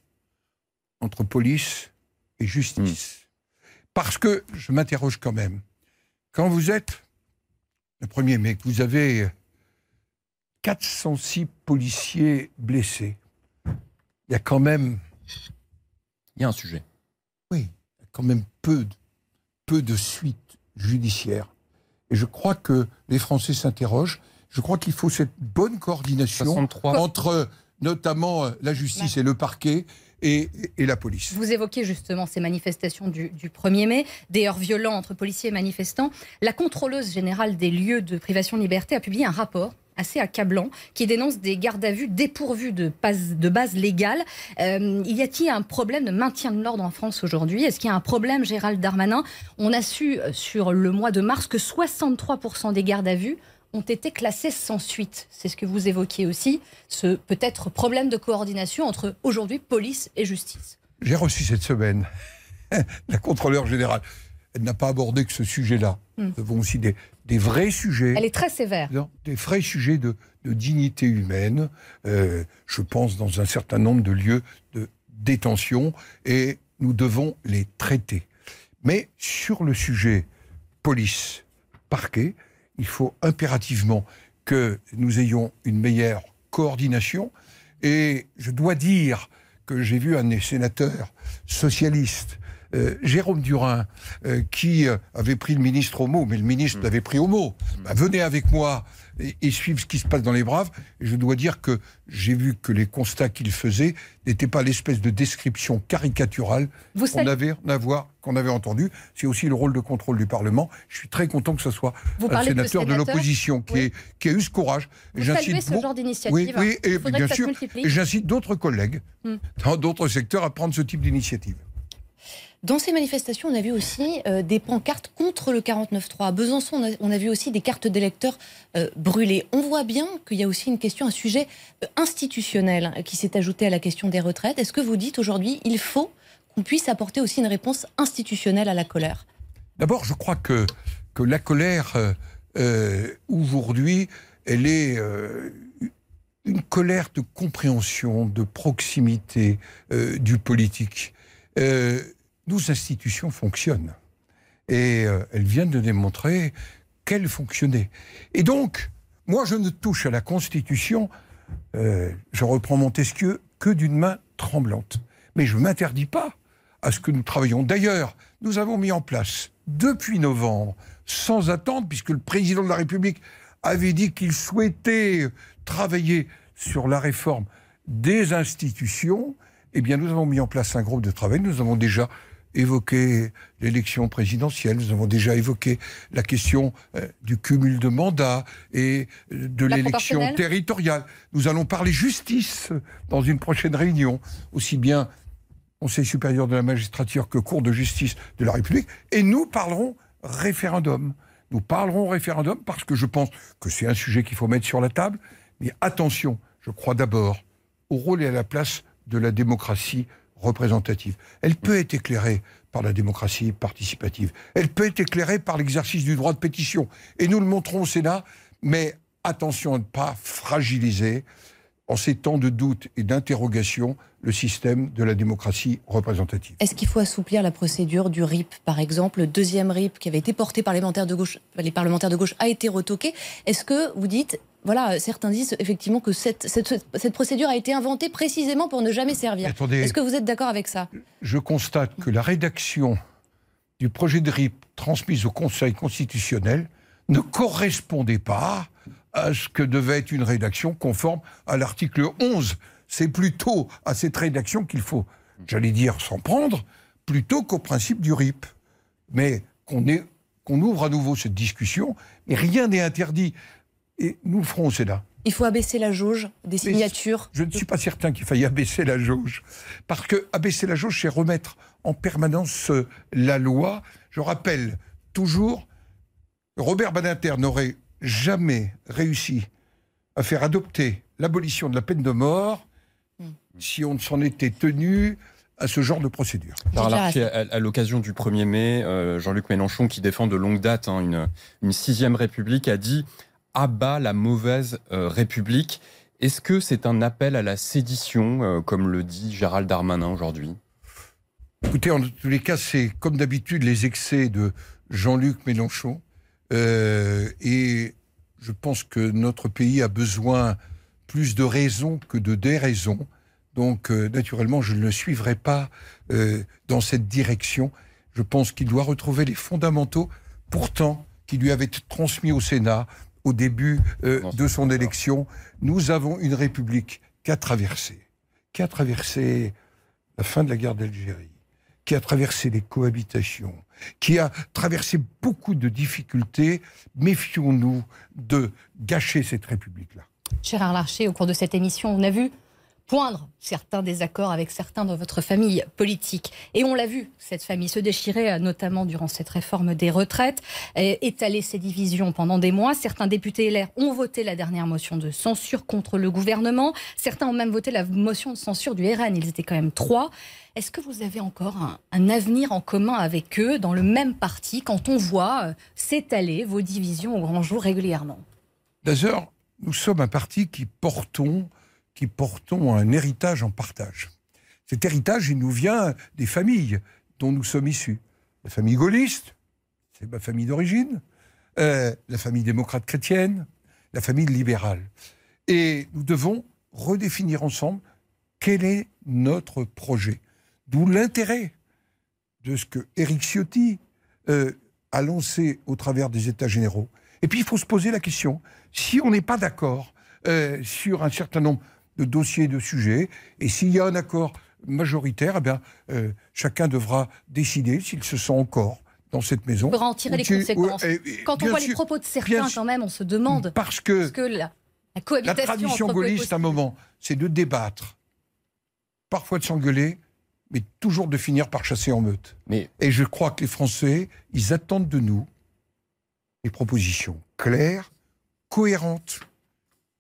entre police et justice. Parce que je m'interroge quand même. Quand vous êtes le 1er mai, que vous avez 406 policiers blessés, il y a quand même Il y a un sujet. Oui, il y a quand même peu de, peu de suites judiciaires. Et je crois que les Français s'interrogent. Je crois qu'il faut cette bonne coordination 63. entre notamment euh, la justice et le parquet et, la police. Vous évoquez justement ces manifestations du, du 1er mai, des heurts violents entre policiers et manifestants. La contrôleuse générale des lieux de privation de liberté a publié un rapport assez accablant qui dénonce des gardes à vue base, de base légale. Euh, y a-t-il un problème de maintien de l'ordre en France aujourd'hui? Est-ce qu'il y a un problème, Gérald Darmanin? On a su euh, sur le mois de mars que 63% des gardes à vue ont été classés sans suite. C'est ce que vous évoquiez aussi, ce peut-être problème de coordination entre aujourd'hui police et justice. J'ai reçu cette semaine la contrôleur générale. Elle n'a pas abordé que ce sujet-là. Hmm. Nous avons aussi des, des vrais sujets. Elle est très sévère. Des vrais sujets de, de dignité humaine, euh, je pense, dans un certain nombre de lieux de détention, et nous devons les traiter. Mais sur le sujet police, parquet, il faut impérativement que nous ayons une meilleure coordination, et je dois dire que j'ai vu un des sénateurs socialistes, euh, Jérôme Durin, euh, qui euh, avait pris le ministre au mot, mais le ministre l'avait pris au mot. Bah, venez avec moi et, et suivre ce qui se passe dans les Braves. Et je dois dire que j'ai vu que les constats qu'il faisait n'étaient pas l'espèce de description caricaturale qu'on saluez- avait, qu'on avait entendu. C'est aussi le rôle de contrôle du Parlement. Je suis très content que ce soit Vous un de sénateur de, l'opposition qui, Oui. ait- qui a eu ce courage. J'incite ce genre d'initiative Oui, oui, et Il faudrait bien sûr. j'incite d'autres collègues Hmm. dans d'autres secteurs à prendre ce type d'initiative. Dans ces manifestations, on a vu aussi euh, des pancartes contre le 49.3. À Besançon, on a, on a vu aussi des cartes d'électeurs euh, brûlées. On voit bien qu'il y a aussi une question, un sujet euh, institutionnel qui s'est ajouté à la question des retraites. Est-ce que vous dites aujourd'hui, il faut qu'on puisse apporter aussi une réponse institutionnelle à la colère? D'abord, je crois que, que la colère, aujourd'hui, elle est une colère de compréhension, de proximité du politique. Nos institutions fonctionnent. Et euh, elles viennent de démontrer qu'elles fonctionnaient. Et donc, moi, je ne touche à la Constitution, euh, je reprends Montesquieu, que d'une main tremblante. Mais je ne m'interdis pas à ce que nous travaillons. D'ailleurs, nous avons mis en place, depuis novembre, sans attendre, puisque le président de la République avait dit qu'il souhaitait travailler sur la réforme des institutions, eh bien, nous avons mis en place un groupe de travail. Nous avons déjà évoqué l'élection présidentielle, nous avons déjà évoqué la question euh, du cumul de mandats et euh, de l'élection territoriale. Nous allons parler justice dans une prochaine réunion, aussi bien Conseil supérieur de la magistrature que Cour de justice de la République, et nous parlerons référendum. Nous parlerons référendum parce que je pense que c'est un sujet qu'il faut mettre sur la table, mais attention, je crois d'abord au rôle et à la place de la démocratie représentative. Elle peut être éclairée par la démocratie participative. Elle peut être éclairée par l'exercice du droit de pétition. Et nous le montrons au Sénat, mais attention à ne pas fragiliser en ces temps de doute et d'interrogation, le système de la démocratie représentative. Est-ce qu'il faut assouplir la procédure du RIP, par exemple? Le deuxième RIP qui avait été porté par les parlementaires de gauche, les parlementaires de gauche a été retoqué. Est-ce que vous dites, voilà, certains disent effectivement que cette, cette, procédure a été inventée précisément pour ne jamais servir? Est-ce que vous êtes d'accord avec ça? Je constate que la rédaction du projet de RIP transmise au Conseil constitutionnel ne correspondait pas à ce que devait être une rédaction conforme à l'article 11. C'est plutôt à cette rédaction qu'il faut, j'allais dire, s'en prendre, plutôt qu'au principe du RIP. Mais qu'on ouvre à nouveau cette discussion, et rien n'est interdit. Et nous le ferons au Sénat. Il faut abaisser la jauge des signatures. je ne suis pas certain qu'il faille abaisser la jauge. Parce que abaisser la jauge, c'est remettre en permanence euh, la loi. Je rappelle toujours, Robert Badinter n'aurait jamais réussi à faire adopter l'abolition de la peine de mort hmm. si on ne s'en était tenu à ce genre de procédure. à, l'occasion du 1er mai, euh, Jean-Luc Mélenchon, qui défend de longue date hein, une, une sixième république, a dit abat la mauvaise euh, république. Est-ce que c'est un appel à la sédition, euh, comme le dit Gérald Darmanin aujourd'hui? Écoutez, en tous les cas, c'est comme d'habitude les excès de Jean-Luc Mélenchon. Euh, et je pense que notre pays a besoin plus de raisons que de déraisons. Donc, euh, naturellement, je ne le suivrai pas euh, dans cette direction. Je pense qu'il doit retrouver les fondamentaux, pourtant, qui lui avaient été transmis au Sénat au début de son élection. Nous avons une République qui a traversé, qui a traversé la fin de la guerre d'Algérie, qui a traversé les cohabitations, qui a traversé beaucoup de difficultés. Méfions-nous de gâcher cette République-là. Gérard Larcher, au cours de cette émission, on a vu poindre certains désaccords avec certains de votre famille politique. Et on l'a vu, cette famille se déchirer, euh, notamment durant cette réforme des retraites, étaler ses divisions pendant des mois. Certains députés LR ont voté la dernière motion de censure contre le gouvernement. Certains ont même voté la motion de censure du RN. Ils étaient quand même trois. Est-ce que vous avez encore un, avenir en commun avec eux dans le même parti quand on voit euh, s'étaler vos divisions au grand jour régulièrement? D'ailleurs, nous sommes un parti qui portons qui portons un héritage en partage. Cet héritage, il nous vient des familles dont nous sommes issus. La famille gaulliste, c'est ma famille d'origine, euh, la famille démocrate chrétienne, la famille libérale. Et nous devons redéfinir ensemble quel est notre projet. D'où l'intérêt de ce que Éric Ciotti euh, a lancé au travers des États généraux. Et puis il faut se poser la question, si on n'est pas d'accord euh, sur un certain nombre de dossiers, de sujets. Et s'il y a un accord majoritaire, eh bien, euh, chacun devra décider s'il se sent encore dans cette maison. On en tirer les conséquences. Quand on voit les propos de certains, quand même, on se demande. Parce que, la, la, tradition gaulliste, à un moment, c'est de débattre, parfois de s'engueuler, mais toujours de finir par chasser en meute. Mais... Et je crois que les Français, ils attendent de nous des propositions claires, cohérentes,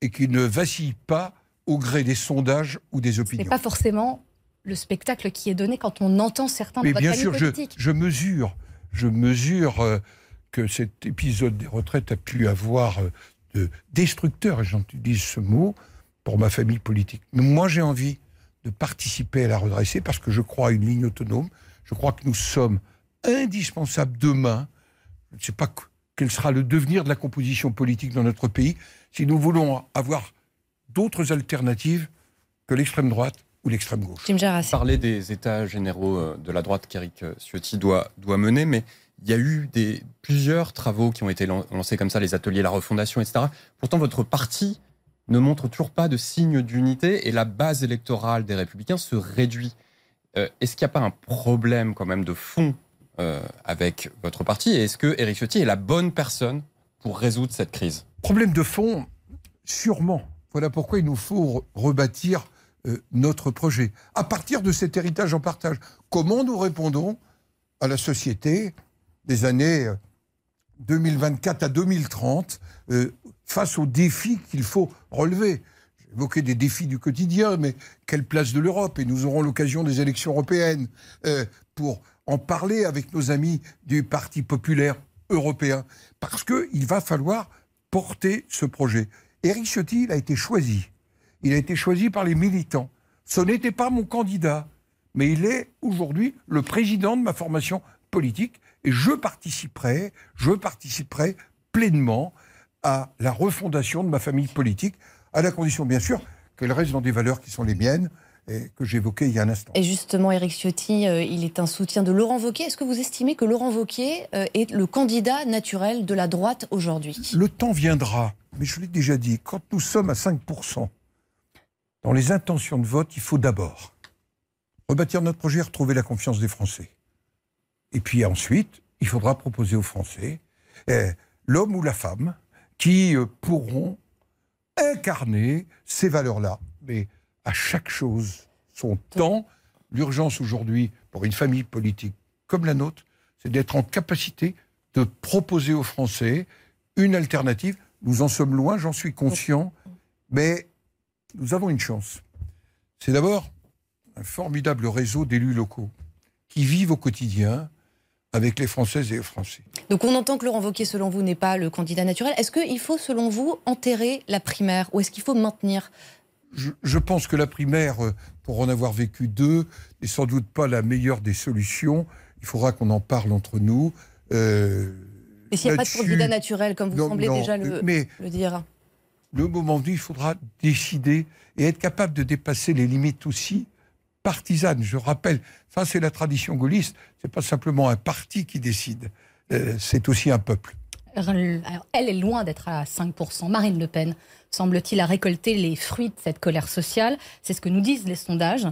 et qui ne vacillent pas au gré des sondages ou des opinions. Ce n'est pas forcément le spectacle qui est donné quand on entend certains Mais bien sûr, je, je, mesure, je mesure euh, que cet épisode des retraites a pu avoir euh, de destructeur, et j'utilise ce mot, pour ma famille politique. Mais moi, j'ai envie de participer à la redresser parce que je crois à une ligne autonome. Je crois que nous sommes indispensables demain. Je ne sais pas quel sera le devenir de la composition politique dans notre pays. Si nous voulons avoir d'autres alternatives que l'extrême droite ou l'extrême gauche. Parler des états généraux euh, de la droite qu'Éric Ciotti doit, doit mener, mais il y a eu des, plusieurs travaux qui ont été lancés comme ça, les ateliers, la refondation, etc. Pourtant, votre parti ne montre toujours pas de signe d'unité et la base électorale des républicains se réduit. Euh, est-ce qu'il n'y a pas un problème quand même de fond euh, avec votre parti? Et est-ce que Éric Ciotti est la bonne personne pour résoudre cette crise? Problème de fond, sûrement. Voilà pourquoi il nous faut rebâtir euh, notre projet. À partir de cet héritage en partage, comment nous répondons à la société des années 2024 euh, à 2030 euh, face aux défis qu'il faut relever? J'ai évoqué des défis du quotidien, mais quelle place de l'Europe? Et nous aurons l'occasion des élections européennes pour en parler avec nos amis du Parti populaire européen, parce qu'il va falloir porter ce projet. Éric Ciotti, il a été choisi. Il a été choisi par les militants. Ce n'était pas mon candidat, mais il est aujourd'hui le président de ma formation politique et je participerai, je participerai pleinement à la refondation de ma famille politique, à la condition bien sûr qu'elle reste dans des valeurs qui sont les miennes et que j'évoquais il y a un instant. Et justement, Éric Ciotti, euh, il est un soutien de Laurent Wauquiez. Est-ce que vous estimez que Laurent Wauquiez euh, est le candidat naturel de la droite aujourd'hui? Le temps viendra, mais je l'ai déjà dit, quand nous sommes à 5%, dans les intentions de vote, il faut d'abord rebâtir notre projet et retrouver la confiance des Français. Et puis ensuite, il faudra proposer aux Français eh, l'homme ou la femme qui euh, pourront incarner ces valeurs-là. Mais à chaque chose son temps. L'urgence aujourd'hui pour une famille politique comme la nôtre, c'est d'être en capacité de proposer aux Français une alternative. Nous en sommes loin, j'en suis conscient, mais nous avons une chance. C'est d'abord un formidable réseau d'élus locaux qui vivent au quotidien avec les Françaises et les Français. Donc on entend que Laurent Wauquiez, selon vous, n'est pas le candidat naturel. Est-ce qu'il faut, selon vous, enterrer la primaire ou est-ce qu'il faut maintenir? Je, pense que la primaire, euh, pour en avoir vécu deux, n'est sans doute pas la meilleure des solutions. Il faudra qu'on en parle entre nous. Euh, Mais s'il n'y a pas de candidat naturel, comme vous semblez déjà le, le dire Le moment venu, il faudra décider et être capable de dépasser les limites aussi partisanes. Je rappelle, ça c'est la tradition gaulliste, c'est pas simplement un parti qui décide, euh, c'est aussi un peuple. elle est loin d'être à 5%. Marine Le Pen, semble-t-il, a récolté les fruits de cette colère sociale. C'est ce que nous disent les sondages.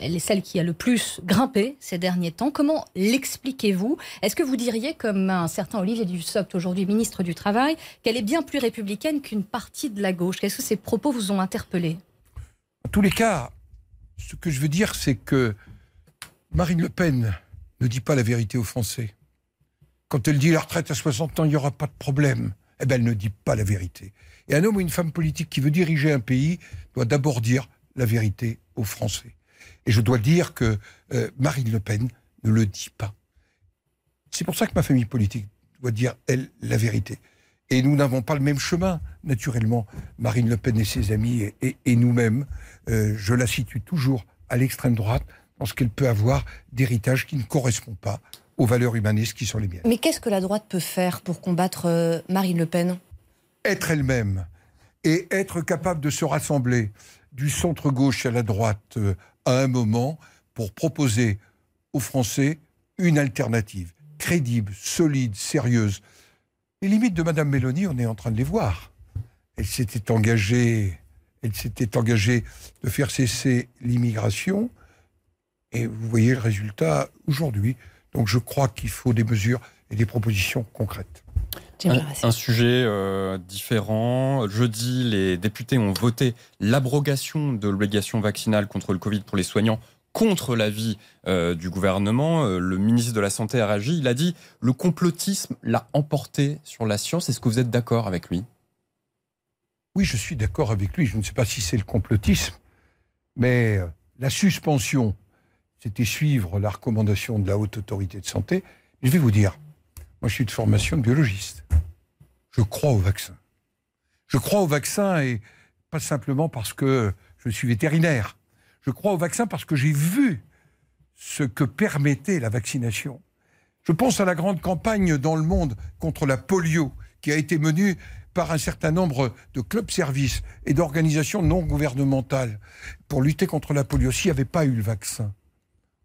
Elle est celle qui a le plus grimpé ces derniers temps. Comment l'expliquez-vous? Est-ce que vous diriez, comme un certain Olivier Dussopt, aujourd'hui ministre du Travail, qu'elle est bien plus républicaine qu'une partie de la gauche? Est-ce que ces propos vous ont interpellé? En tous les cas, ce que je veux dire, c'est que Marine Le Pen ne dit pas la vérité aux Français. Quand elle dit la retraite à 60 ans, il n'y aura pas de problème, eh bien, elle ne dit pas la vérité. Et un homme ou une femme politique qui veut diriger un pays doit d'abord dire la vérité aux Français. Et je dois dire que euh, Marine Le Pen ne le dit pas. C'est pour ça que ma famille politique doit dire, elle, la vérité. Et nous n'avons pas le même chemin, naturellement, Marine Le Pen et ses amis et, nous-mêmes. Euh, je la situe toujours à l'extrême droite dans ce qu'elle peut avoir d'héritage qui ne correspond pas aux valeurs humanistes qui sont les miennes. Mais qu'est-ce que la droite peut faire pour combattre euh, Marine Le Pen? Être elle-même et être capable de se rassembler du centre-gauche à la droite euh, à un moment pour proposer aux Français une alternative crédible, solide, sérieuse. Les limites de Madame Mélanie, on est en train de les voir. Elle s'était engagée, elle s'était engagée de faire cesser l'immigration, et vous voyez le résultat aujourd'hui. Donc je crois qu'il faut des mesures et des propositions concrètes. Un, sujet euh, différent. Jeudi, les députés ont voté l'abrogation de l'obligation vaccinale contre le Covid pour les soignants contre l'avis euh, du gouvernement. Euh, le ministre de la Santé a réagi. Il a dit le complotisme l'a emporté sur la science. Est-ce que vous êtes d'accord avec lui? Oui, je suis d'accord avec lui. Je ne sais pas si c'est le complotisme, mais la suspension, c'était suivre la recommandation de la haute autorité de santé. Je vais vous dire, moi, je suis de formation biologiste. Je crois au vaccin. Je crois au vaccin et pas simplement parce que je suis vétérinaire. Je crois au vaccin parce que j'ai vu ce que permettait la vaccination. Je pense à la grande campagne dans le monde contre la polio qui a été menée par un certain nombre de clubs services et d'organisations non gouvernementales pour lutter contre la polio. S'il n'y avait pas eu le vaccin,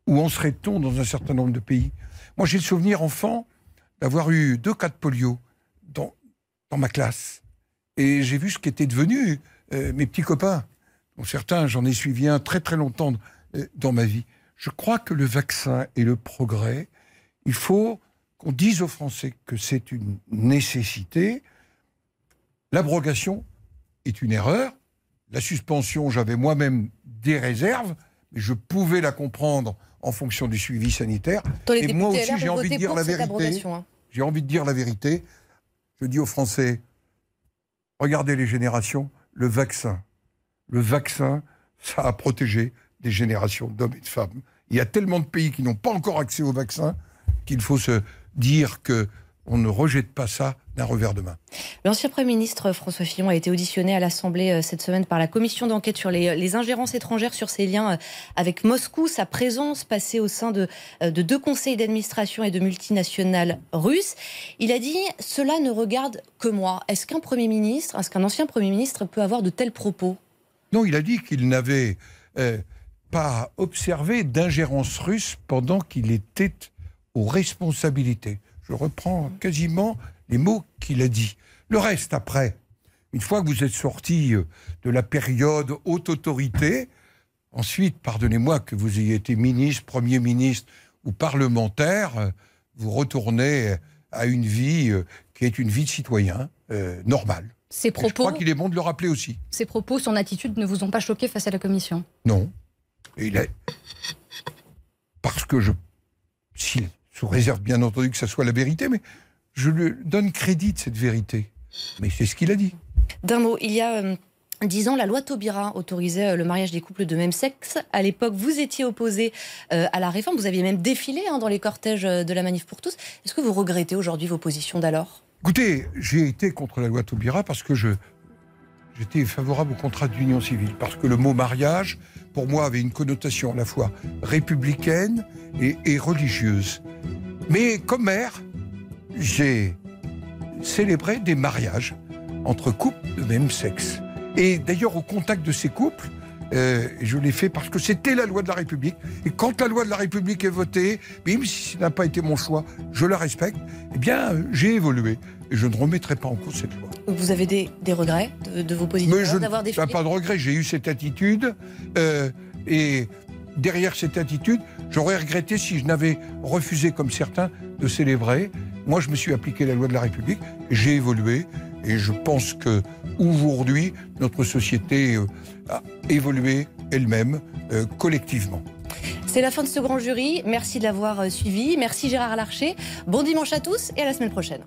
où en serait-on dans un certain nombre de pays? Moi, j'ai le souvenir, enfant, d'avoir eu deux cas de polio dans, dans ma classe. Et j'ai vu ce qu'étaient devenus euh, mes petits copains. Dont certains, j'en ai suivi un très très longtemps euh, dans ma vie. Je crois que le vaccin et le progrès, il faut qu'on dise aux Français que c'est une nécessité. L'abrogation est une erreur. La suspension, j'avais moi-même des réserves, mais je pouvais la comprendre en fonction du suivi sanitaire. et moi aussi, j'ai envie de dire la vérité. Hein j'ai envie de dire la vérité. Je dis aux Français, regardez les générations, le vaccin. Le vaccin, ça a protégé des générations d'hommes et de femmes. Il y a tellement de pays qui n'ont pas encore accès au vaccin qu'il faut se dire que on ne rejette pas ça d'un revers de main. L'ancien Premier ministre François Fillon a été auditionné à l'Assemblée euh, cette semaine par la commission d'enquête sur les, les, ingérences étrangères sur ses liens euh, avec Moscou, sa présence passée au sein de, euh, de deux conseils d'administration et de multinationales russes. Il a dit Cela ne regarde que moi. Est-ce qu'un Premier ministre, est-ce qu'un ancien Premier ministre peut avoir de tels propos? Non, il a dit qu'il n'avait euh, pas observé d'ingérence russe pendant qu'il était aux responsabilités. Je reprends quasiment les mots qu'il a dit. Le reste, après, une fois que vous êtes sorti euh, de la période haute autorité, ensuite, pardonnez-moi que vous ayez été ministre, Premier ministre ou parlementaire, euh, vous retournez à une vie euh, qui est une vie de citoyen euh, normale. Propos, je crois qu'il est bon de le rappeler aussi. Ces propos, son attitude ne vous ont pas choqué face à la commission? Non. Et il est... Parce que je... Si, sous réserve bien entendu que ça soit la vérité, mais je lui donne crédit de cette vérité. Mais c'est ce qu'il a dit. D'un mot, il y a euh, dix ans, la loi Taubira autorisait euh, le mariage des couples de même sexe. À l'époque, vous étiez opposé euh, à la réforme. Vous aviez même défilé hein, dans les cortèges de la Manif pour tous. Est-ce que vous regrettez aujourd'hui vos positions d'alors? Écoutez, j'ai été contre la loi Taubira parce que je j'étais favorable au contrat d'union civile parce que le mot mariage, pour moi, avait une connotation à la fois républicaine et, et religieuse. Mais comme maire, j'ai célébré des mariages entre couples de même sexe. Et d'ailleurs, au contact de ces couples, euh, je l'ai fait parce que c'était la loi de la République. Et quand la loi de la République est votée, même si ce n'a pas été mon choix, je la respecte, eh bien, j'ai évolué. Et je ne remettrai pas en cause cette loi. Vous avez des, des regrets de, de, vos positions d'avoir n'ai défilé pas de regrets. J'ai eu cette attitude. Euh, et derrière cette attitude, j'aurais regretté si je n'avais refusé, comme certains, de célébrer. Moi, je me suis appliqué la loi de la République. J'ai évolué. Et je pense que aujourd'hui, notre société euh, a évolué elle-même, euh, collectivement. C'est la fin de ce grand jury. Merci de l'avoir euh, suivi. Merci Gérard Larcher. Bon dimanche à tous et à la semaine prochaine.